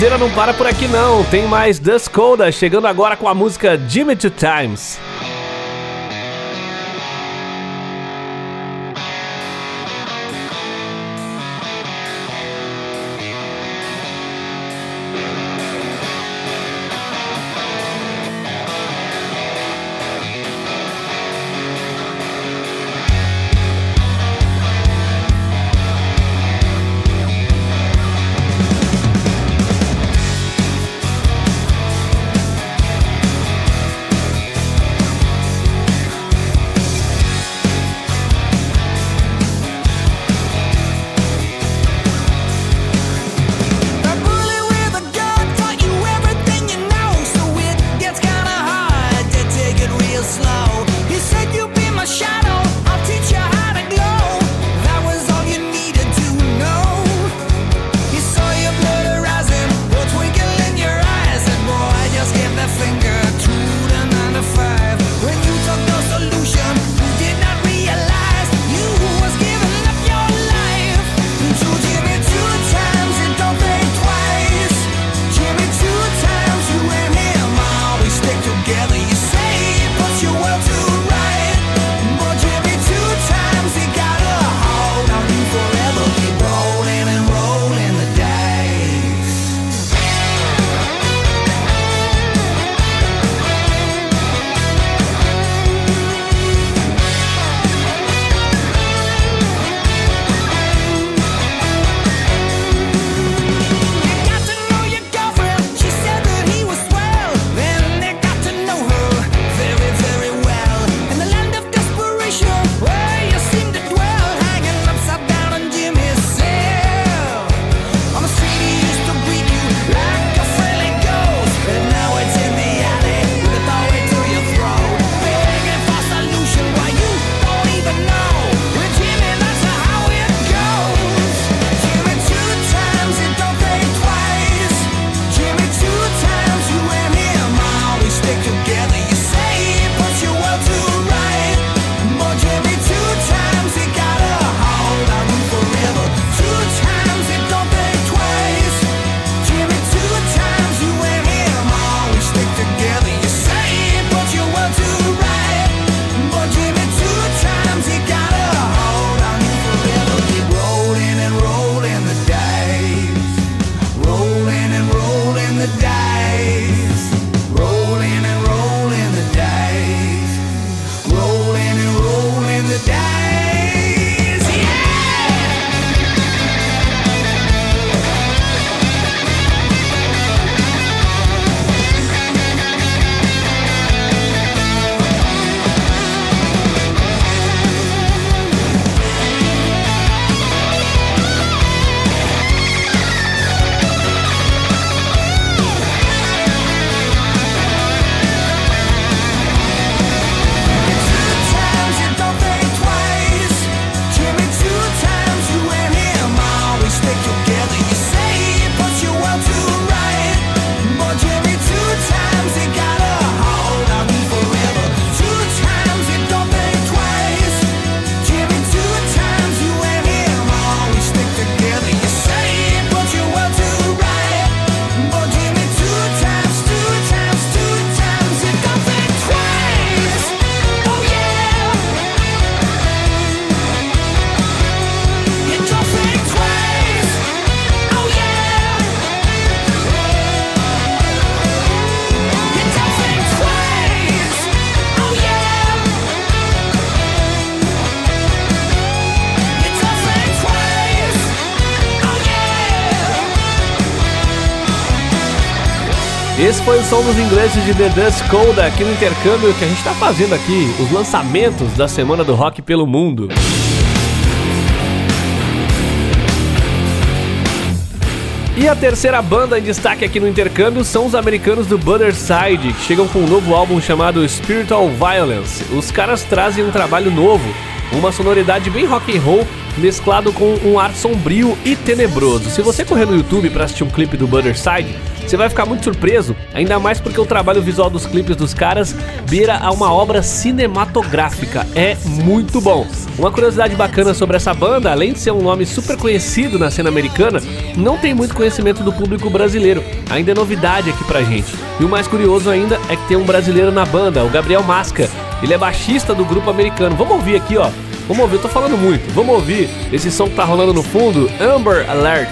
sonzeira não para por aqui não, tem mais The Coda chegando agora com a música Jimmy Times. foi o som dos ingleses de The Dust Cold aqui no intercâmbio que a gente está fazendo aqui, os lançamentos da Semana do Rock pelo Mundo. E a terceira banda em destaque aqui no intercâmbio são os americanos do Butterside, que chegam com um novo álbum chamado Spiritual Violence. Os caras trazem um trabalho novo, uma sonoridade bem rock and roll mesclado com um ar sombrio e tenebroso. Se você correr no YouTube para assistir um clipe do Butterside, você vai ficar muito surpreso, ainda mais porque o trabalho visual dos clipes dos caras beira a uma obra cinematográfica. É muito bom. Uma curiosidade bacana sobre essa banda, além de ser um nome super conhecido na cena americana, não tem muito conhecimento do público brasileiro. Ainda é novidade aqui pra gente. E o mais curioso ainda é que tem um brasileiro na banda, o Gabriel Masca. Ele é baixista do grupo americano. Vamos ouvir aqui, ó. Vamos ouvir, eu tô falando muito. Vamos ouvir esse som que tá rolando no fundo, Amber Alert.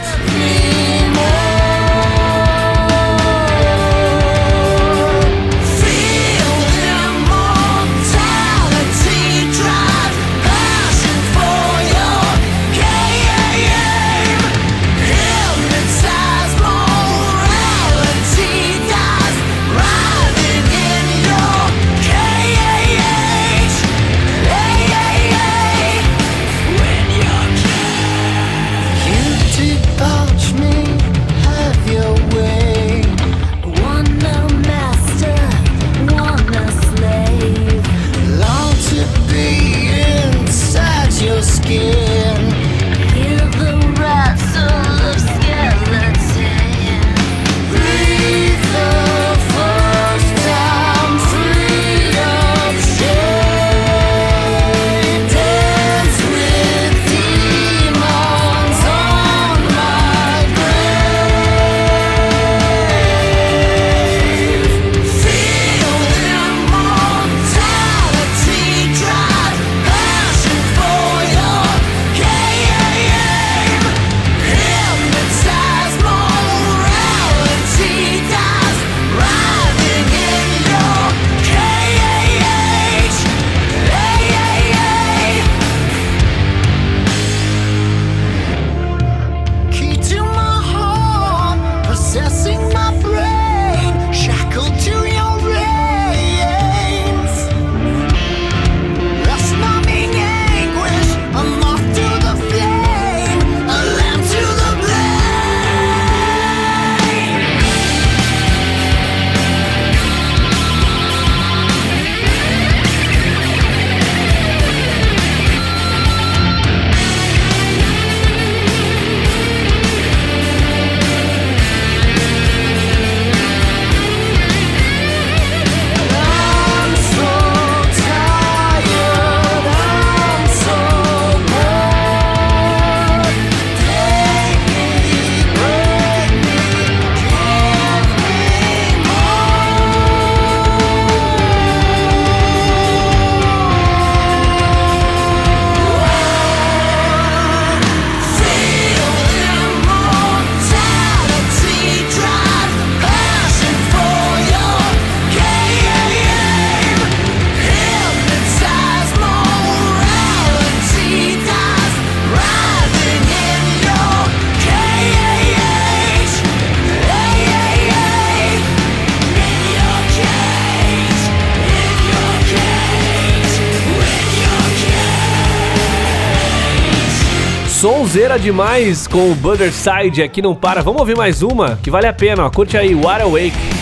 Sonzeira demais com o Side aqui não para. Vamos ouvir mais uma que vale a pena, ó. Curte aí, Wide Awake.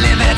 living.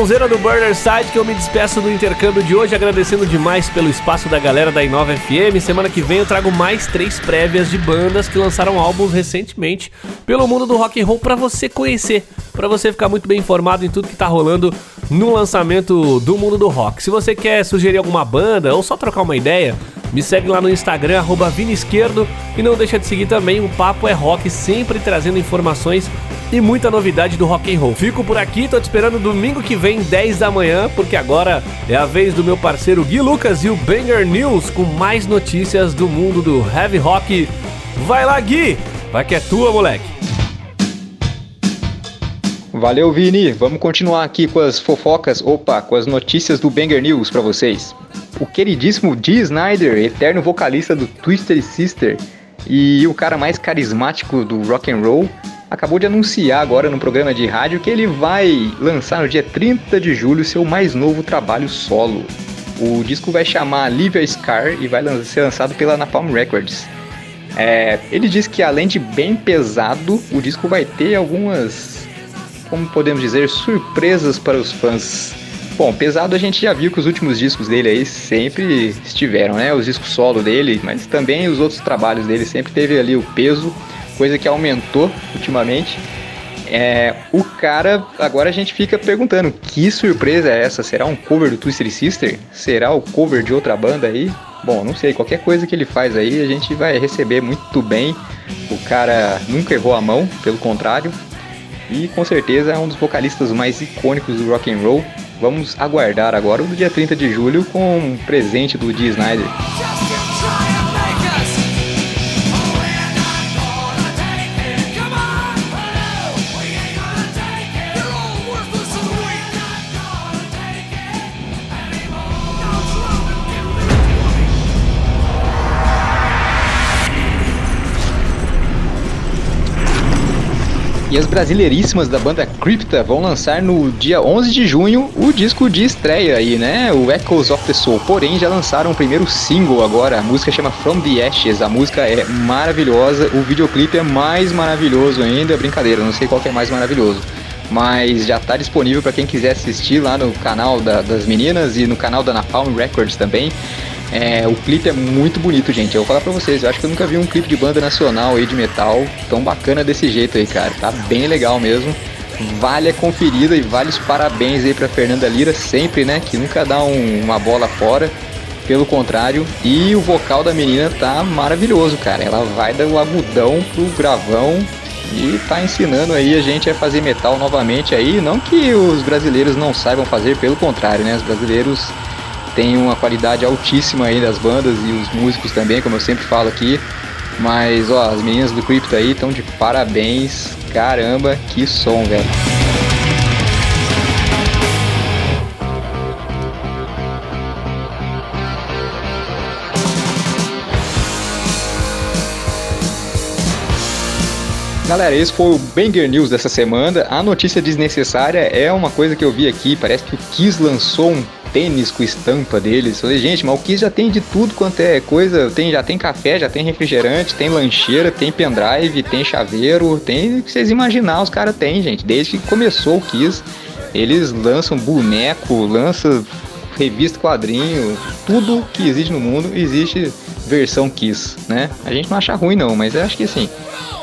Sonzeira do Burner Side que eu me despeço do intercâmbio de hoje, agradecendo demais pelo espaço da galera da Inova FM. Semana que vem eu trago mais três prévias de bandas que lançaram álbuns recentemente pelo mundo do rock and roll para você conhecer, para você ficar muito bem informado em tudo que tá rolando no lançamento do mundo do rock. Se você quer sugerir alguma banda ou só trocar uma ideia, me segue lá no Instagram, arroba Vini Esquerdo, e não deixa de seguir também o Papo é Rock, sempre trazendo informações e muita novidade do rock and roll. Fico por aqui, tô te esperando domingo que vem, 10 da manhã, porque agora é a vez do meu parceiro Gui Lucas e o Banger News com mais notícias do mundo do heavy rock. Vai lá, Gui! Vai que é tua, moleque! Valeu, Vini. Vamos continuar aqui com as fofocas, opa, com as notícias do Banger News pra vocês. O queridíssimo Dee Snyder, eterno vocalista do Twisted Sister e o cara mais carismático do rock and roll, acabou de anunciar agora no programa de rádio que ele vai lançar no dia 30 de julho seu mais novo trabalho solo. O disco vai chamar Live a Scar e vai ser lançado pela Napalm Records. É, ele diz que além de bem pesado, o disco vai ter algumas, como podemos dizer, surpresas para os fãs. Bom, pesado a gente já viu que os últimos discos dele aí sempre estiveram, né? Os discos solo dele, mas também os outros trabalhos dele sempre teve ali o peso, coisa que aumentou ultimamente. É, o cara, agora a gente fica perguntando, que surpresa é essa? Será um cover do Twisted Sister? Será o cover de outra banda aí? Bom, não sei, qualquer coisa que ele faz aí a gente vai receber muito bem. O cara nunca errou a mão, pelo contrário, e com certeza é um dos vocalistas mais icônicos do rock and roll. Vamos aguardar agora o dia 30 de julho com um presente do Dee Snyder. E as brasileiríssimas da banda Crypta vão lançar no dia 11 de junho o disco de estreia aí, né? O Echoes of the Soul. Porém, já lançaram o primeiro single agora. A música chama From the Ashes. A música é maravilhosa. O videoclipe é mais maravilhoso ainda. Brincadeira, não sei qual que é mais maravilhoso. Mas já tá disponível para quem quiser assistir lá no canal da- das meninas e no canal da Napalm Records também. É, o clipe é muito bonito, gente. Eu vou falar pra vocês, eu acho que eu nunca vi um clipe de banda nacional aí de metal tão bacana desse jeito aí, cara. Tá bem legal mesmo. Vale a conferida e vale os parabéns aí pra Fernanda Lira, sempre, né? Que nunca dá um- uma bola fora. Pelo contrário, e o vocal da menina tá maravilhoso, cara. Ela vai do agudão pro gravão e tá ensinando aí a gente a fazer metal novamente aí. Não que os brasileiros não saibam fazer, pelo contrário, né? Os brasileiros tem uma qualidade altíssima aí das bandas e os músicos também, como eu sempre falo aqui. Mas ó, as meninas do Crypto aí estão de parabéns. Caramba, que som, velho. Galera, esse foi o Banger News dessa semana. A notícia desnecessária é uma coisa que eu vi aqui. Parece que o Kiss lançou um tênis com estampa deles. Falei, gente, mas o Kiss já tem de tudo quanto é coisa. Tem, já tem café, já tem refrigerante, tem lancheira, tem pendrive, tem chaveiro, tem o que vocês imaginar, os caras têm, gente. Desde que começou o Kiss, eles lançam boneco, lançam revista, quadrinho, tudo que existe no mundo existe versão Kiss, né? A gente não acha ruim não, mas eu acho que assim,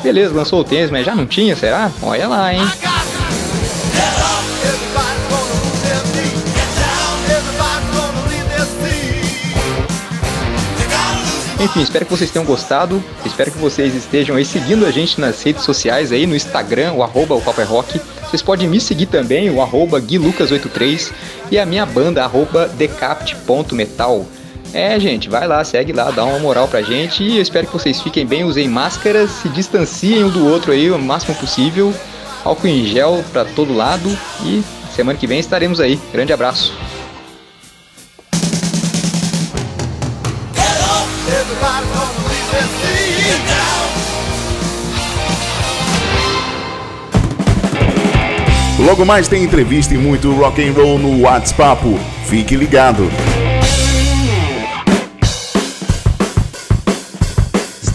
beleza, lançou o tênis, mas já não tinha, será? Olha lá, hein? Enfim, espero que vocês tenham gostado. Espero que vocês estejam aí seguindo a gente nas redes sociais aí, no Instagram, o arroba o Papo é Rock. Vocês podem me seguir também, o arroba guilucas83 e a minha banda, arroba decapt.metal. É, gente, vai lá, segue lá, dá uma moral pra gente e eu espero que vocês fiquem bem, usem máscaras, se distanciem um do outro aí o máximo possível, álcool em gel pra todo lado e semana que vem estaremos aí. Grande abraço. Logo mais tem entrevista e muito rock and roll no WhatsApp. Fique ligado.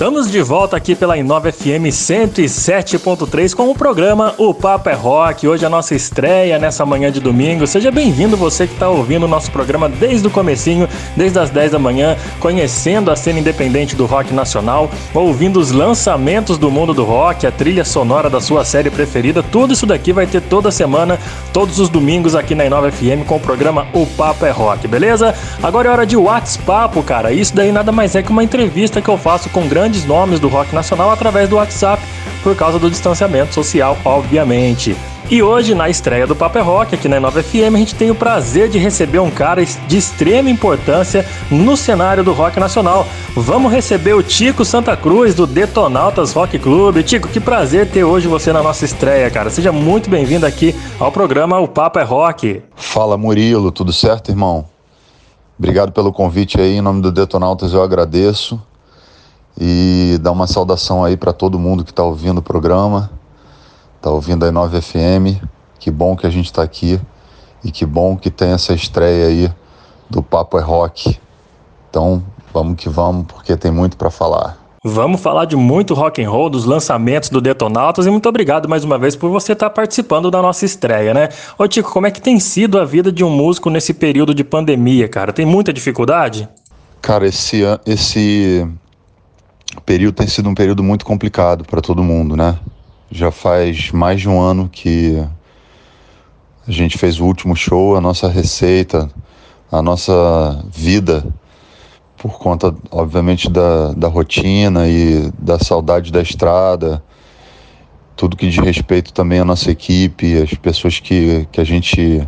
Estamos de volta aqui pela Inova FM 107.3 com o programa O Papo é Rock. Hoje é a nossa estreia nessa manhã de domingo. Seja bem-vindo você que está ouvindo o nosso programa desde o comecinho, desde as 10 da manhã, conhecendo a cena independente do rock nacional, ouvindo os lançamentos do mundo do rock, a trilha sonora da sua série preferida. Tudo isso daqui vai ter toda semana, todos os domingos aqui na Inova FM com o programa O Papo é Rock, beleza? Agora é hora de WhatsApp, cara. Isso daí nada mais é que uma entrevista que eu faço com grandes nomes do rock nacional através do WhatsApp, por causa do distanciamento social, obviamente. E hoje, na estreia do Paper Rock, aqui na Nova FM, a gente tem o prazer de receber um cara de extrema importância no cenário do rock nacional. Vamos receber o Tico Santa Cruz, do Detonautas Rock Club. Tico, que prazer ter hoje você na nossa estreia, cara. Seja muito bem-vindo aqui ao programa O Papo é Rock. Fala Murilo, tudo certo, irmão? Obrigado pelo convite aí, em nome do Detonautas eu agradeço e dar uma saudação aí para todo mundo que está ouvindo o programa, está ouvindo a 9 FM. Que bom que a gente está aqui e que bom que tem essa estreia aí do Papo é Rock. Então, vamos que vamos, porque tem muito para falar. Vamos falar de muito rock and roll, dos lançamentos do Detonautas e muito obrigado mais uma vez por você estar participando da nossa estreia, né? Ô Tico, como é que tem sido a vida de um músico nesse período de pandemia, cara? Tem muita dificuldade? Cara, esse, an- esse período tem sido um período muito complicado para todo mundo, né? Já faz mais de um ano que a gente fez o último show, a nossa receita, a nossa vida, por conta, obviamente, da, da rotina e da saudade da estrada, tudo que diz respeito também à nossa equipe, as pessoas que, que a gente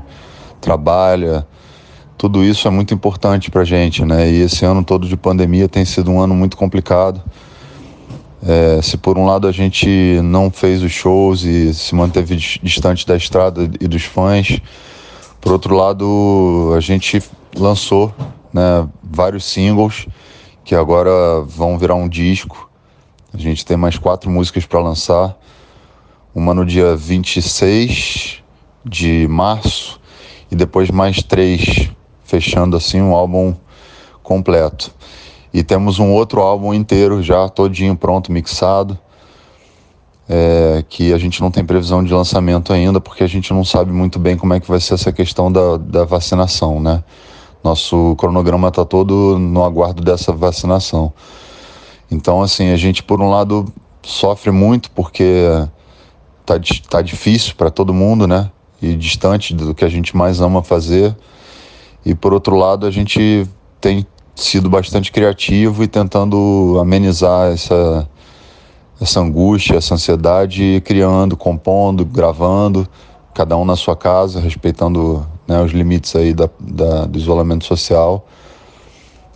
trabalha, tudo isso é muito importante para gente, né? E esse ano todo de pandemia tem sido um ano muito complicado. É, se por um lado a gente não fez os shows e se manteve dis- distante da estrada e dos fãs, por outro lado a gente lançou né, vários singles que agora vão virar um disco. A gente tem mais quatro músicas para lançar. Uma no dia 26 de março e depois mais três, fechando assim um álbum completo. E temos um outro álbum inteiro já todinho pronto, mixado, é, que a gente não tem previsão de lançamento ainda, porque a gente não sabe muito bem como é que vai ser essa questão da, da vacinação, né? Nosso cronograma está todo no aguardo dessa vacinação. Então, assim, a gente, por um lado, sofre muito porque tá, tá difícil para todo mundo, né? E distante do que a gente mais ama fazer. E por outro lado, a gente tem sido bastante criativo e tentando amenizar essa, essa angústia, essa ansiedade, criando, compondo, gravando, cada um na sua casa, respeitando né, os limites aí da, da- do isolamento social.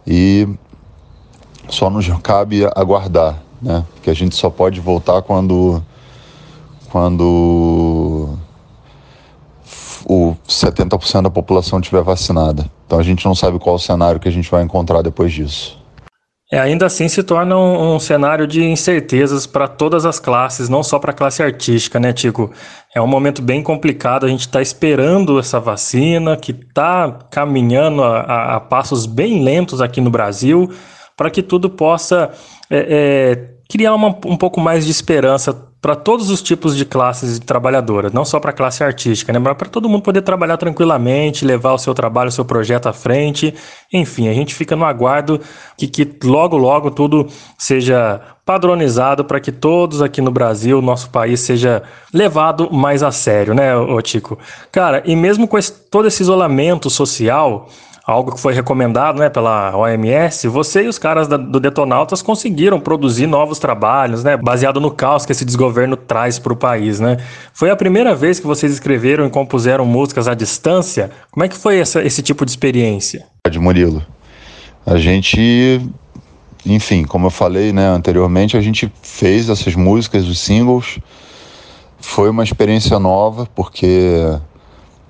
E só nos cabe aguardar, né? Porque a gente só pode voltar quando quando o 70% da população estiver vacinada. Então a gente não sabe qual o cenário que a gente vai encontrar depois disso. É, ainda assim se torna um, um cenário de incertezas para todas as classes, não só para a classe artística, né, Tico? É um momento bem complicado, a gente está esperando essa vacina, que está caminhando a, a- a passos bem lentos aqui no Brasil, para que tudo possa é, é, criar uma- um pouco mais de esperança para todos os tipos de classes de trabalhadoras, não só para a classe artística, né? Mas para todo mundo poder trabalhar tranquilamente, levar o seu trabalho, o seu projeto à frente. Enfim, a gente fica no aguardo que, que logo, logo tudo seja padronizado para que todos aqui no Brasil, nosso país, seja levado mais a sério, né, ô Tico? Cara, e mesmo com esse- todo esse isolamento social, algo que foi recomendado né, pela OMS, você e os caras da- do Detonautas conseguiram produzir novos trabalhos, né, baseado no caos que esse desgoverno traz para o país. Né? Foi a primeira vez que vocês escreveram e compuseram músicas à distância? Como é que foi essa- esse tipo de experiência? de Murilo. A gente, enfim, como eu falei né, anteriormente, a gente fez essas músicas, os singles. Foi uma experiência nova, porque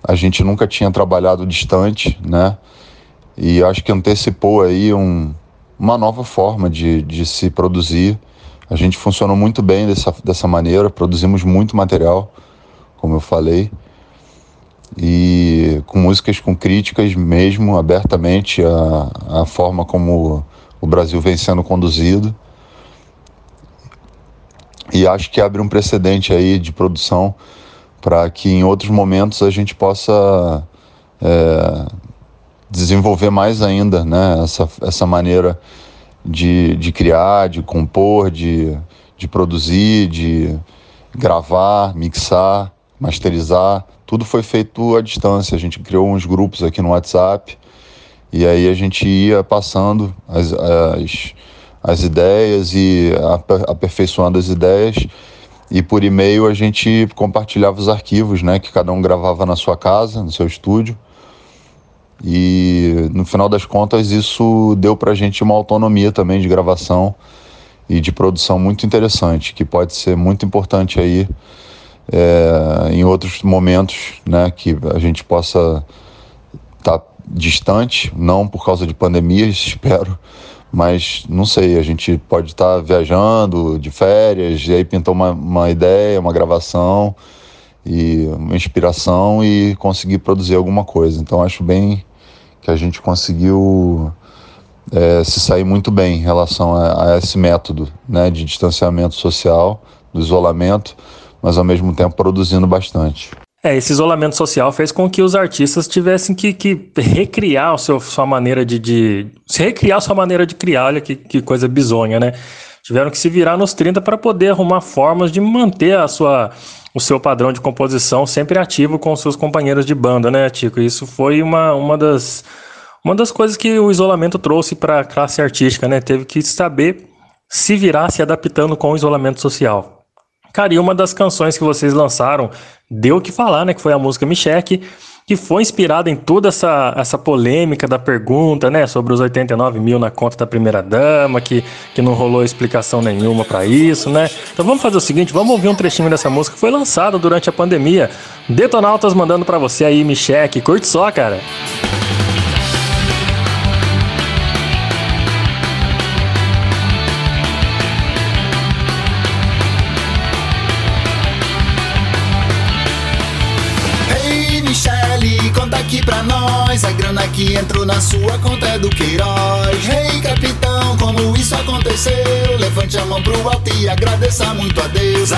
a gente nunca tinha trabalhado distante, né? E acho que antecipou aí um, uma nova forma de, de se produzir. A gente funcionou muito bem dessa, dessa maneira, produzimos muito material, como eu falei e com músicas com críticas mesmo abertamente a, a forma como o Brasil vem sendo conduzido e acho que abre um precedente aí de produção para que em outros momentos a gente possa é, desenvolver mais ainda né, essa, essa maneira de, de criar, de compor, de, de produzir, de gravar, mixar, masterizar. Tudo foi feito à distância. A gente criou uns grupos aqui no WhatsApp e aí a gente ia passando as, as, as ideias e aper- aperfeiçoando as ideias. E por e-mail a gente compartilhava os arquivos, né, que cada um gravava na sua casa, no seu estúdio. E no final das contas isso deu pra gente uma autonomia também de gravação e de produção muito interessante, que pode ser muito importante aí é, em outros momentos, né, que a gente possa estar distante, não por causa de pandemias, espero, mas não sei, a gente pode estar viajando de férias e aí pintou uma, uma ideia, uma gravação e uma inspiração e conseguir produzir alguma coisa. Então acho bem que a gente conseguiu é, se sair muito bem em relação a, a esse método né, de distanciamento social, do isolamento, mas ao mesmo tempo produzindo bastante. É, esse isolamento social fez com que os artistas tivessem que, que recriar o seu, sua maneira de, de. recriar sua maneira de criar, olha que, que coisa bizonha, né? Tiveram que se virar nos 30 para poder arrumar formas de manter a sua, o seu padrão de composição sempre ativo com seus companheiros de banda, né, Tico? Isso foi uma, uma, das, uma das coisas que o isolamento trouxe para a classe artística, né? Teve que saber se virar se adaptando com o isolamento social. Cara, e uma das canções que vocês lançaram deu o que falar, né? Que foi a música Me Cheque, que foi inspirada em toda essa, essa polêmica da pergunta, né? Sobre os 89 mil na conta da primeira dama, que, que não rolou explicação nenhuma pra isso, né? Então vamos fazer o seguinte, vamos ouvir um trechinho dessa música que foi lançada durante a pandemia. Detonautas mandando pra você aí, Me Cheque. Curte só, cara. Ei, entrou na sua conta é do Queiroz. Ei, capitão, como isso aconteceu? Levante a mão pro alto e agradeça muito a Deus. 01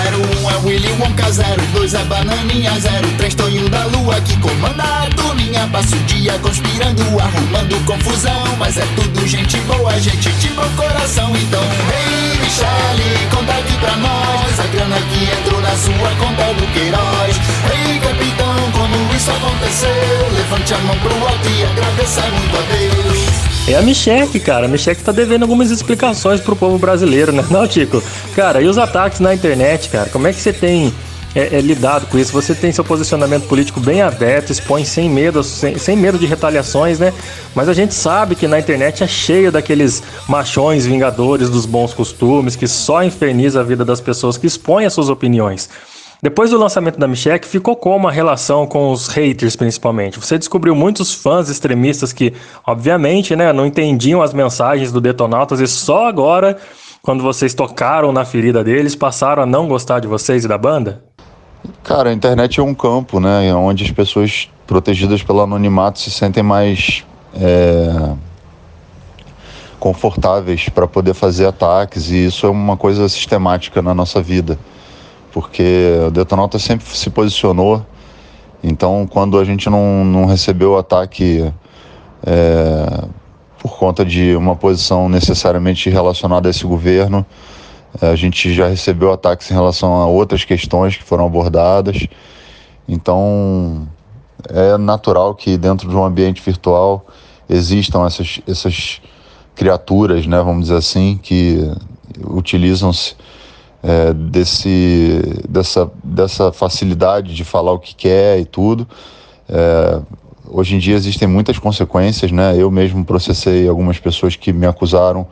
é Willy Wonka, 02 é Bananinha, 03 Tonho da Lua que comanda a turminha. Passa o dia conspirando, arrumando confusão. Mas é tudo gente boa, gente de bom coração. Então, ei, Michele, conta aqui pra nós. A grana que entrou na sua conta é do Queiroz. Ei, capitão, como isso aconteceu? Levante a mão pro alto e agradeça muito a Deus. É a Micheque, cara. A Micheque tá devendo algumas explicações pro povo brasileiro, né? Não, Tico? Cara, e os ataques na internet, cara? Como é que você tem é, é, lidado com isso? Você tem seu posicionamento político bem aberto, expõe sem medo, sem, sem medo de retaliações, né? Mas a gente sabe que na internet é cheio daqueles machões vingadores dos bons costumes que só inferniza a vida das pessoas que expõem as suas opiniões. Depois do lançamento da Micheque, ficou como a relação com os haters, principalmente? Você descobriu muitos fãs extremistas que, obviamente, né, não entendiam as mensagens do Detonautas e só agora, quando vocês tocaram na ferida deles, passaram a não gostar de vocês e da banda? Cara, a internet é um campo, né? Onde as pessoas protegidas pelo anonimato se sentem mais é, confortáveis para poder fazer ataques e isso é uma coisa sistemática na nossa vida, porque o Detonauta sempre se posicionou. Então, quando a gente não, não recebeu o ataque é, por conta de uma posição necessariamente relacionada a esse governo, a gente já recebeu ataques em relação a outras questões que foram abordadas. Então, é natural que dentro de um ambiente virtual existam essas, essas criaturas, né, vamos dizer assim, que utilizam-se é, desse, dessa, dessa facilidade de falar o que quer e tudo. É, hoje em dia existem muitas consequências, né? Eu mesmo processei algumas pessoas que me acusaram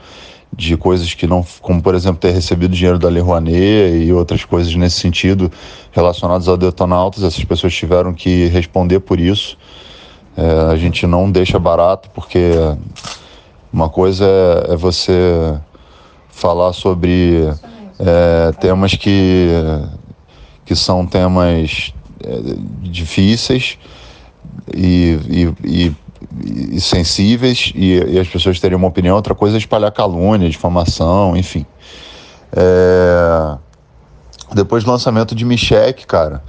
de coisas que não, como por exemplo ter recebido dinheiro da Lei Rouanet e outras coisas nesse sentido relacionadas ao Detonautas. Essas pessoas tiveram que responder por isso. É, a gente não deixa barato porque uma coisa é, é você falar sobre é, temas que, que são temas é, difíceis e, e, e, e sensíveis e, as pessoas terem uma opinião. Outra coisa é espalhar calúnia, difamação, enfim. É, Depois do lançamento de Michek, cara,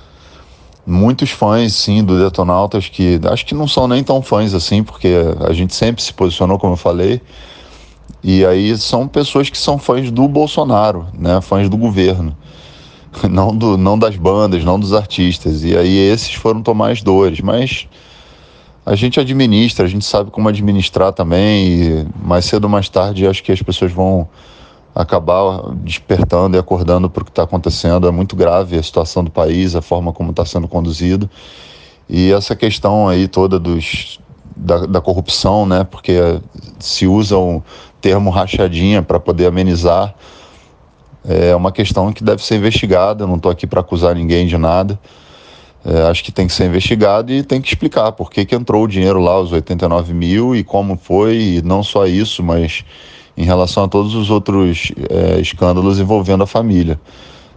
muitos fãs, sim, do Detonautas que acho que não são nem tão fãs assim, porque a gente sempre se posicionou, como eu falei. E aí são pessoas que são fãs do Bolsonaro, né? Fãs do governo. Não, do, não das bandas, não dos artistas. E aí esses foram tomar as dores. Mas a gente administra, a gente sabe como administrar também. E mais cedo ou mais tarde acho que as pessoas vão acabar despertando e acordando para o que está acontecendo. É muito grave a situação do país, a forma como está sendo conduzido. E essa questão aí toda dos, da, da corrupção, né? Porque se usa o termo rachadinha para poder amenizar. É uma questão que deve ser investigada. Eu não estou aqui para acusar ninguém de nada. É, acho que tem que ser investigado e tem que explicar por que, que entrou o dinheiro lá, os 89 mil, e como foi, e não só isso, mas em relação a todos os outros é, escândalos envolvendo a família.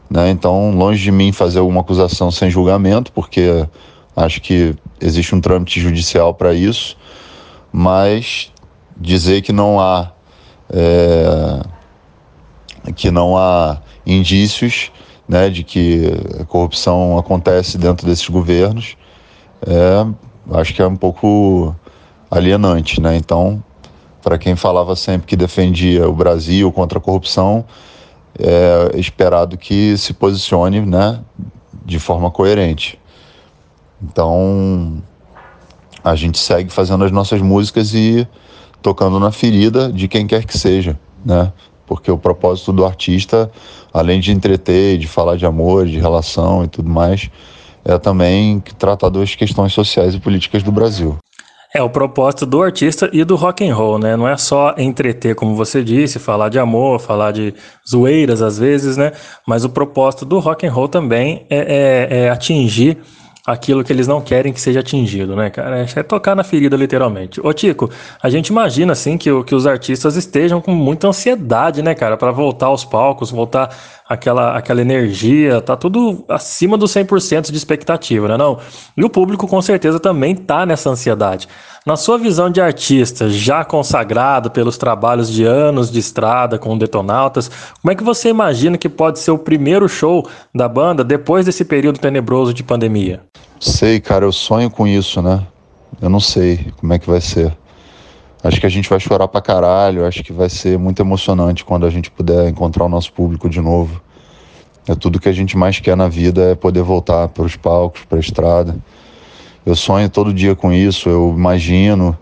Né? Então, longe de mim fazer alguma acusação sem julgamento, porque acho que existe um trâmite judicial para isso, mas dizer que não há é, que não há indícios né, de que a corrupção acontece dentro desses governos, é, acho que é um pouco alienante. Né? Então, para quem falava sempre que defendia o Brasil contra a corrupção, é esperado que se posicione né, de forma coerente. Então, a gente segue fazendo as nossas músicas e tocando na ferida de quem quer que seja, né? Porque o propósito do artista, além de entreter, de falar de amor, de relação e tudo mais, é também tratar das questões sociais e políticas do Brasil. É o propósito do artista e do rock and roll, né? Não é só entreter, como você disse, falar de amor, falar de zoeiras às vezes, né? Mas o propósito do rock and roll também é, é, é atingir aquilo que eles não querem que seja atingido, né, cara? É tocar na ferida, literalmente. Ô, Tico, a gente imagina, assim, que, que os artistas estejam com muita ansiedade, né, cara, para voltar aos palcos, voltar aquela, aquela energia, tá tudo acima dos 100% de expectativa, né, não? E o público, com certeza, também tá nessa ansiedade. Na sua visão de artista, já consagrado pelos trabalhos de anos de estrada com Detonautas, como é que você imagina que pode ser o primeiro show da banda depois desse período tenebroso de pandemia? Sei, cara, eu sonho com isso, né? Eu não sei como é que vai ser. Acho que a gente vai chorar pra caralho, acho que vai ser muito emocionante quando a gente puder encontrar o nosso público de novo. É tudo que a gente mais quer na vida é poder voltar para os palcos, para a estrada. Eu sonho todo dia com isso, eu imagino.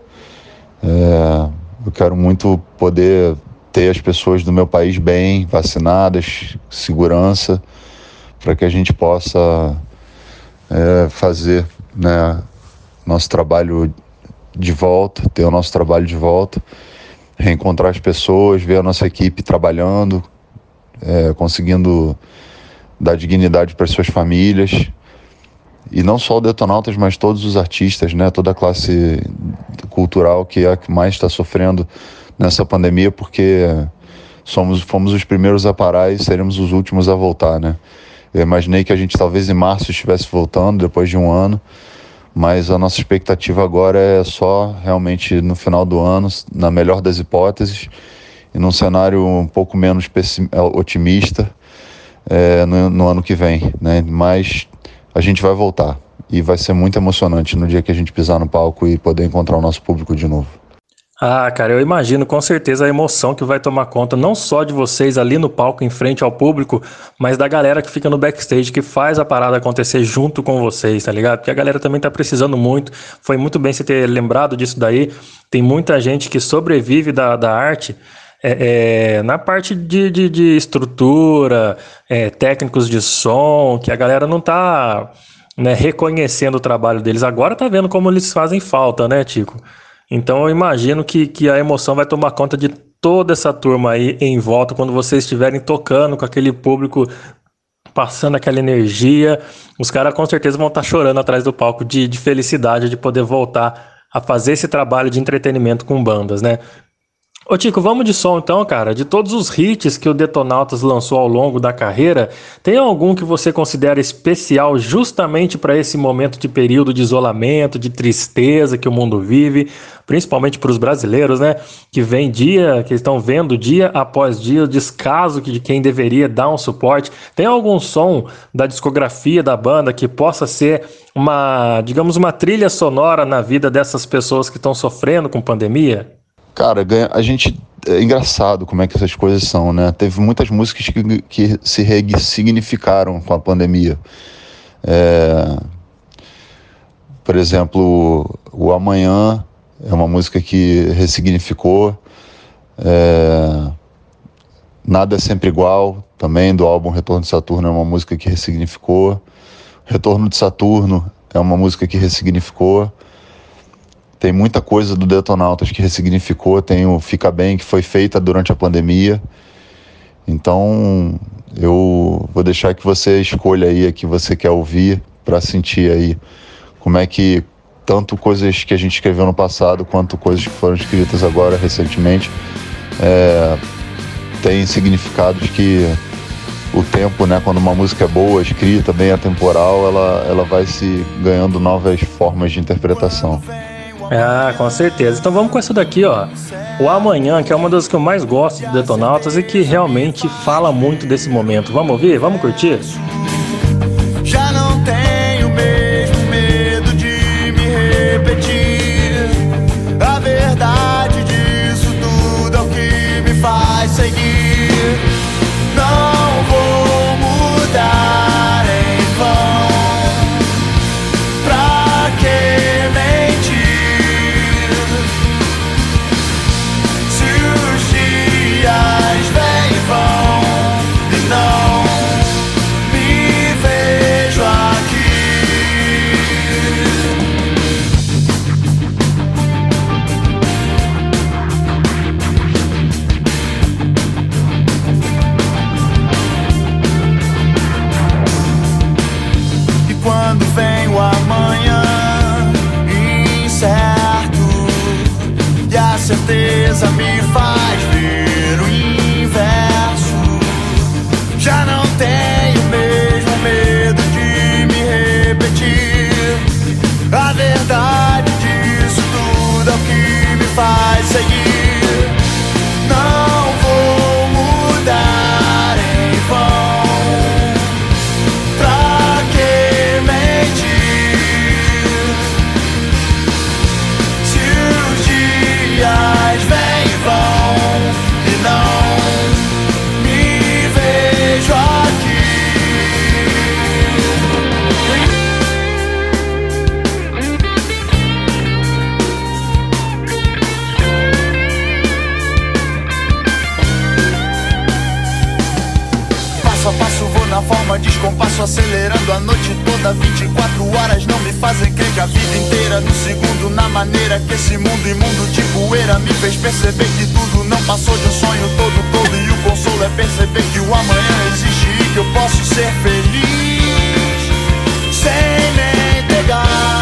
É, eu quero muito poder ter as pessoas do meu país bem, vacinadas, segurança, para que a gente possa é, fazer né, nosso trabalho de volta, ter o nosso trabalho de volta, reencontrar as pessoas, ver a nossa equipe trabalhando, é, conseguindo dar dignidade para as suas famílias. E não só o Detonautas, mas todos os artistas, né, toda a classe cultural que é a que mais está sofrendo nessa pandemia, porque somos, fomos os primeiros a parar e seremos os últimos a voltar, né? Eu imaginei que a gente talvez em março estivesse voltando, depois de um ano, mas a nossa expectativa agora é só realmente no final do ano, na melhor das hipóteses, e num cenário um pouco menos otimista é, no, no ano que vem, né? Mas a gente vai voltar. E vai ser muito emocionante no dia que a gente pisar no palco e poder encontrar o nosso público de novo. Ah, cara, eu imagino com certeza a emoção que vai tomar conta não só de vocês ali no palco em frente ao público, mas da galera que fica no backstage, que faz a parada acontecer junto com vocês, tá ligado? Porque a galera também tá precisando muito. Foi muito bem você ter lembrado disso daí. Tem muita gente que sobrevive da, da arte. É, é, na parte de, de, de estrutura, é, técnicos de som, que a galera não tá né, reconhecendo o trabalho deles. Agora tá vendo como eles fazem falta, né, Tico? Então eu imagino que, que a emoção vai tomar conta de toda essa turma aí em volta quando vocês estiverem tocando com aquele público passando aquela energia. Os caras com certeza vão estar tá chorando atrás do palco de, de felicidade de poder voltar a fazer esse trabalho de entretenimento com bandas, né? Ô Tico, vamos de som então, cara. De todos os hits que o Detonautas lançou ao longo da carreira, tem algum que você considera especial justamente para esse momento de período de isolamento, de tristeza que o mundo vive, principalmente para os brasileiros, né? Que vem dia, que estão vendo dia após dia o descaso de quem deveria dar um suporte. Tem algum som da discografia da banda que possa ser uma, digamos, uma trilha sonora na vida dessas pessoas que estão sofrendo com pandemia? Cara, a gente. É engraçado como é que essas coisas são, né? Teve muitas músicas que, que se ressignificaram com a pandemia. É, por exemplo, o Amanhã é uma música que ressignificou. É, Nada é sempre igual, também do álbum Retorno de Saturno, é uma música que ressignificou. Retorno de Saturno é uma música que ressignificou. Tem muita coisa do Detonautas que ressignificou. Tem o Fica Bem, que foi feita durante a pandemia. Então, eu vou deixar que você escolha aí a que você quer ouvir para sentir aí como é que tanto coisas que a gente escreveu no passado quanto coisas que foram escritas agora recentemente é, tem significados que o tempo, né, quando uma música é boa, escrita, bem atemporal, ela, ela vai se ganhando novas formas de interpretação. Ah, com certeza. Então vamos com essa daqui, ó. O Amanhã, que é uma das que eu mais gosto do Detonautas e que realmente fala muito desse momento. Vamos ouvir? Vamos curtir? Já não tenho noite toda 24 horas não me fazem crer que a vida inteira no segundo na maneira que esse mundo imundo de poeira me fez perceber que tudo não passou de um sonho todo todo e o consolo é perceber que o amanhã existe e que eu posso ser feliz sem me entregar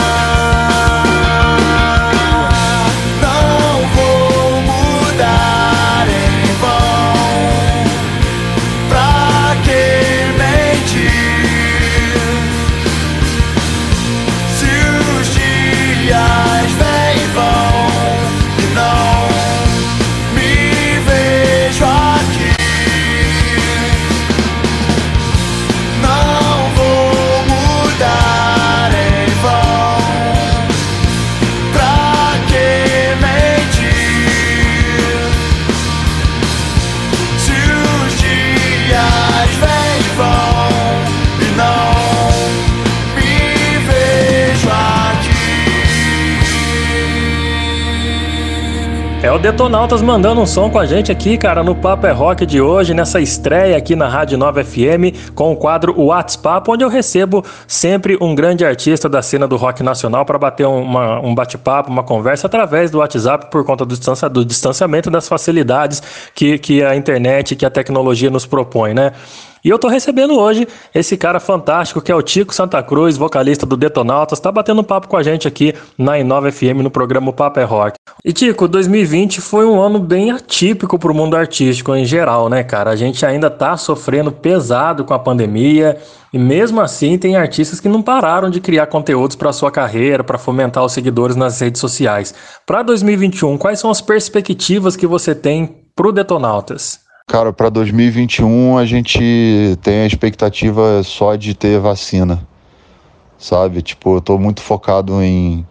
É o Detonautas mandando um som com a gente aqui, cara, no Papo é Rock de hoje, nessa estreia aqui na Rádio Nova FM, com o quadro WhatsApp, onde eu recebo sempre um grande artista da cena do rock nacional para bater uma- um bate-papo, uma conversa através do WhatsApp por conta do, distancia- do distanciamento das facilidades que, que a internet, que a tecnologia nos propõe, né? E eu tô recebendo hoje esse cara fantástico que é o Tico Santa Cruz, vocalista do Detonautas, tá batendo papo com a gente aqui na Inova FM no programa Papo é Rock. E Tico, 2020 foi um ano bem atípico pro mundo artístico em geral, né, cara? A gente ainda tá sofrendo pesado com a pandemia. E mesmo assim, tem artistas que não pararam de criar conteúdos para sua carreira, para fomentar os seguidores nas redes sociais. Para 2021, quais são as perspectivas que você tem pro Detonautas? Cara, para 2021 a gente tem a expectativa só de ter vacina, sabe? Tipo, eu tô muito focado em,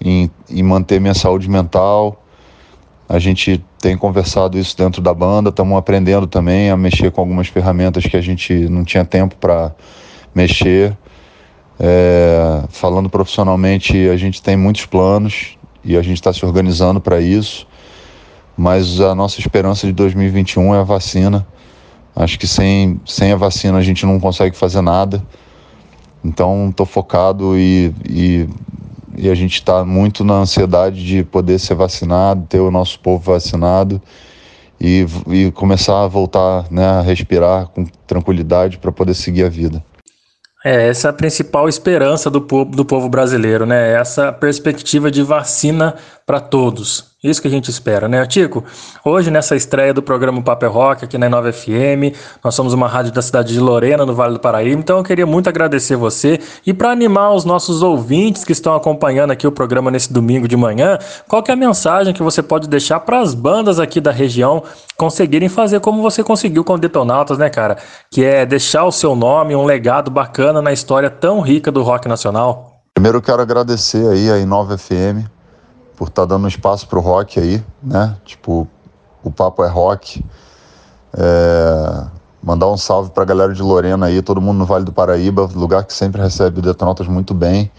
em, em manter minha saúde mental. A gente tem conversado isso dentro da banda, estamos aprendendo também a mexer com algumas ferramentas que a gente não tinha tempo para mexer. É, falando profissionalmente, a gente tem muitos planos e a gente está se organizando para isso mas a nossa esperança de 2021 é a vacina. Acho que sem, sem a vacina a gente não consegue fazer nada. Então estou focado e, e, e a gente está muito na ansiedade de poder ser vacinado, ter o nosso povo vacinado e, e começar a voltar né, a respirar com tranquilidade para poder seguir a vida. É, essa é a principal esperança do povo, do povo brasileiro, né? Essa perspectiva de vacina para todos. Isso que a gente espera, né, Tico? Hoje, nessa estreia do programa Papel Rock aqui na Nova FM, nós somos uma rádio da cidade de Lorena, no Vale do Paraíba, então eu queria muito agradecer você. E para animar os nossos ouvintes que estão acompanhando aqui o programa nesse domingo de manhã, qual que é a mensagem que você pode deixar para as bandas aqui da região conseguirem fazer como você conseguiu com o Detonautas, né, cara? Que é deixar o seu nome, um legado bacana na história tão rica do rock nacional. Primeiro quero agradecer aí a Inova FM por estar tá dando espaço pro rock aí, né? Tipo, o papo é rock. É... Mandar um salve pra galera de Lorena aí, todo mundo no Vale do Paraíba, lugar que sempre recebe detonautas muito bem.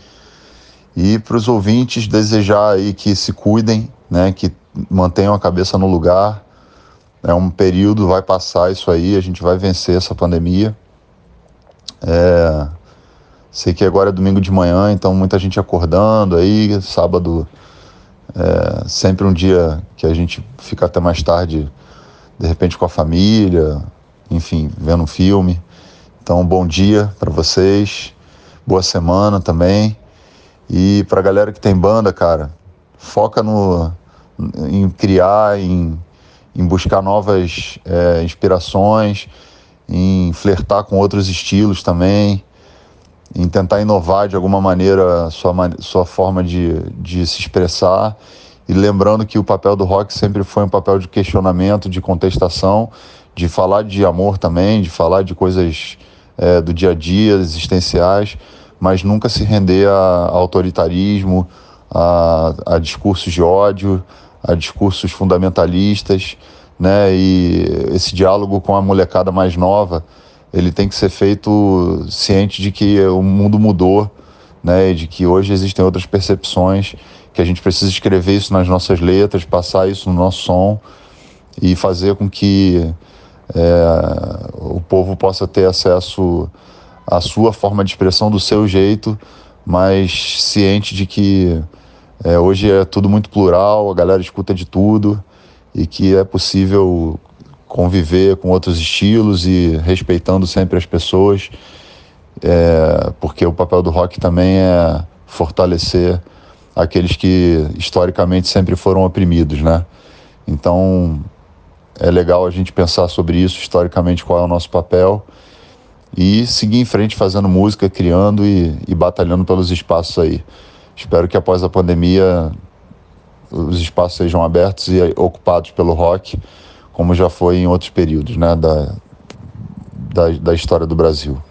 E para os ouvintes desejar aí que se cuidem, né? Que mantenham a cabeça no lugar. É um período, vai passar isso aí, a gente vai vencer essa pandemia. É... Sei que agora é domingo de manhã, então muita gente acordando aí, sábado é sempre um dia que a gente fica até mais tarde, de repente com a família, enfim, vendo um filme. Então, bom dia para vocês, boa semana também. E para a galera que tem banda, cara, foca no, em criar, em, em buscar novas é, inspirações, em flertar com outros estilos também em tentar inovar de alguma maneira sua, sua forma de, de se expressar. E lembrando que o papel do rock sempre foi um papel de questionamento, de contestação, de falar de amor também, de falar de coisas é, do dia a dia, existenciais, mas nunca se render a, a autoritarismo, a, a discursos de ódio, a discursos fundamentalistas, né? E esse diálogo com a molecada mais nova ele tem que ser feito ciente de que o mundo mudou, né, e de que hoje existem outras percepções, que a gente precisa escrever isso nas nossas letras, passar isso no nosso som e fazer com que é, o povo possa ter acesso à sua forma de expressão do seu jeito, mas ciente de que é, hoje é tudo muito plural, a galera escuta de tudo e que é possível conviver com outros estilos e respeitando sempre as pessoas, é, porque o papel do rock também é fortalecer aqueles que historicamente sempre foram oprimidos, né? Então é legal a gente pensar sobre isso historicamente qual é o nosso papel e seguir em frente fazendo música, criando e, e batalhando pelos espaços aí. Espero que após a pandemia os espaços sejam abertos e ocupados pelo rock como já foi em outros períodos né, da, da, da história do Brasil.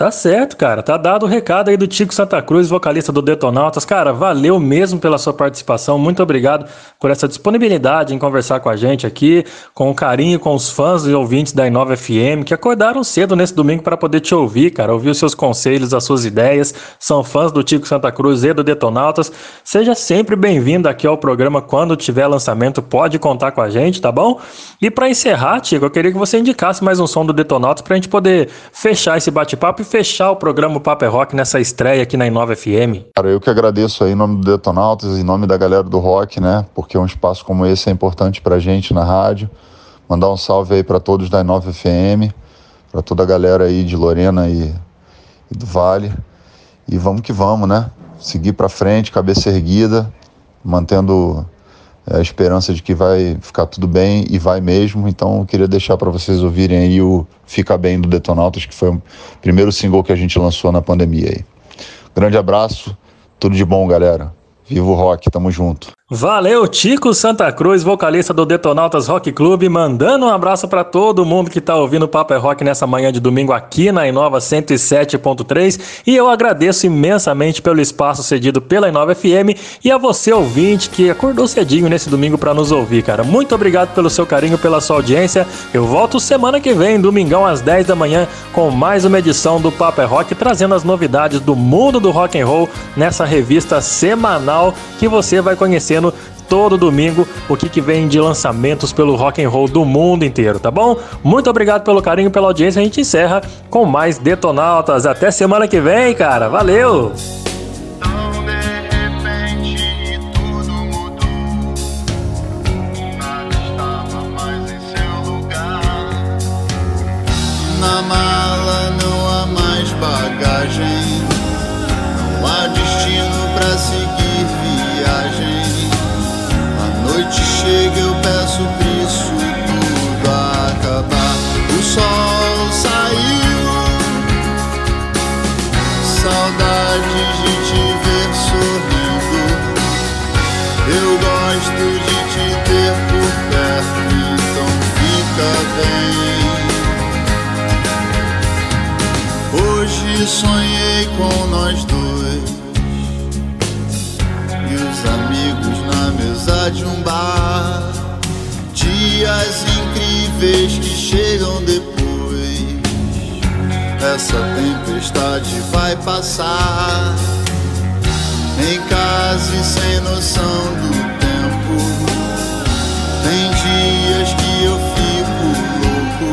Tá certo, cara. Tá dado o recado aí do Tico Santa Cruz, vocalista do Detonautas. Cara, valeu mesmo pela sua participação. Muito obrigado por essa disponibilidade em conversar com a gente aqui, com o carinho, com os fãs e ouvintes da Inova FM, que acordaram cedo nesse domingo para poder te ouvir, cara, ouvir os seus conselhos, as suas ideias. São fãs do Tico Santa Cruz e do Detonautas. Seja sempre bem-vindo aqui ao programa quando tiver lançamento, pode contar com a gente, tá bom? E para encerrar, Tico, eu queria que você indicasse mais um som do Detonautas pra gente poder fechar esse bate-papo fechar o programa Paper Rock nessa estreia aqui na Inova FM. Cara, eu que agradeço aí em nome do Detonautas, em nome da galera do rock, né? Porque um espaço como esse é importante pra gente na rádio. Mandar um salve aí para todos da Inova FM. para toda a galera aí de Lorena e, e do Vale. E vamos que vamos, né? Seguir para frente, cabeça erguida, mantendo é, a esperança de que vai ficar tudo bem e vai mesmo. Então, queria deixar para vocês ouvirem aí o Fica Bem do Detonautas, que foi o primeiro single que a gente lançou na pandemia aí. Grande abraço, tudo de bom, galera. Viva o rock, tamo junto. Valeu, Tico Santa Cruz, vocalista do Detonautas Rock Club, mandando um abraço para todo mundo que tá ouvindo o Papo é Rock nessa manhã de domingo aqui na Inova 107.3. E eu agradeço imensamente pelo espaço cedido pela Inova FM e a você ouvinte que acordou cedinho nesse domingo para nos ouvir, cara. Muito obrigado pelo seu carinho, pela sua audiência. Eu volto semana que vem, domingão às 10 da manhã, com mais uma edição do Papo é Rock, trazendo as novidades do mundo do rock and roll nessa revista semanal que você vai todo domingo o que, que vem de lançamentos pelo rock and roll do mundo inteiro, tá bom? Muito obrigado pelo carinho, pela audiência. A gente encerra com mais detonautas. Até semana que vem, cara. Valeu! Na mala não há mais bagagem, não há destino seguir sol saiu, saudade de te ver sorrindo. Eu gosto de te ter por perto, então fica bem. Hoje sonhei com nós dois e os amigos na mesa de um bar. Dias vez que chegam depois. Essa tempestade vai passar. Em casa e sem noção do tempo. Tem dias que eu fico louco.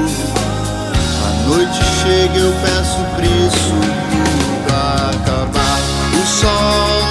A noite chega, eu peço preço pra acabar. O sol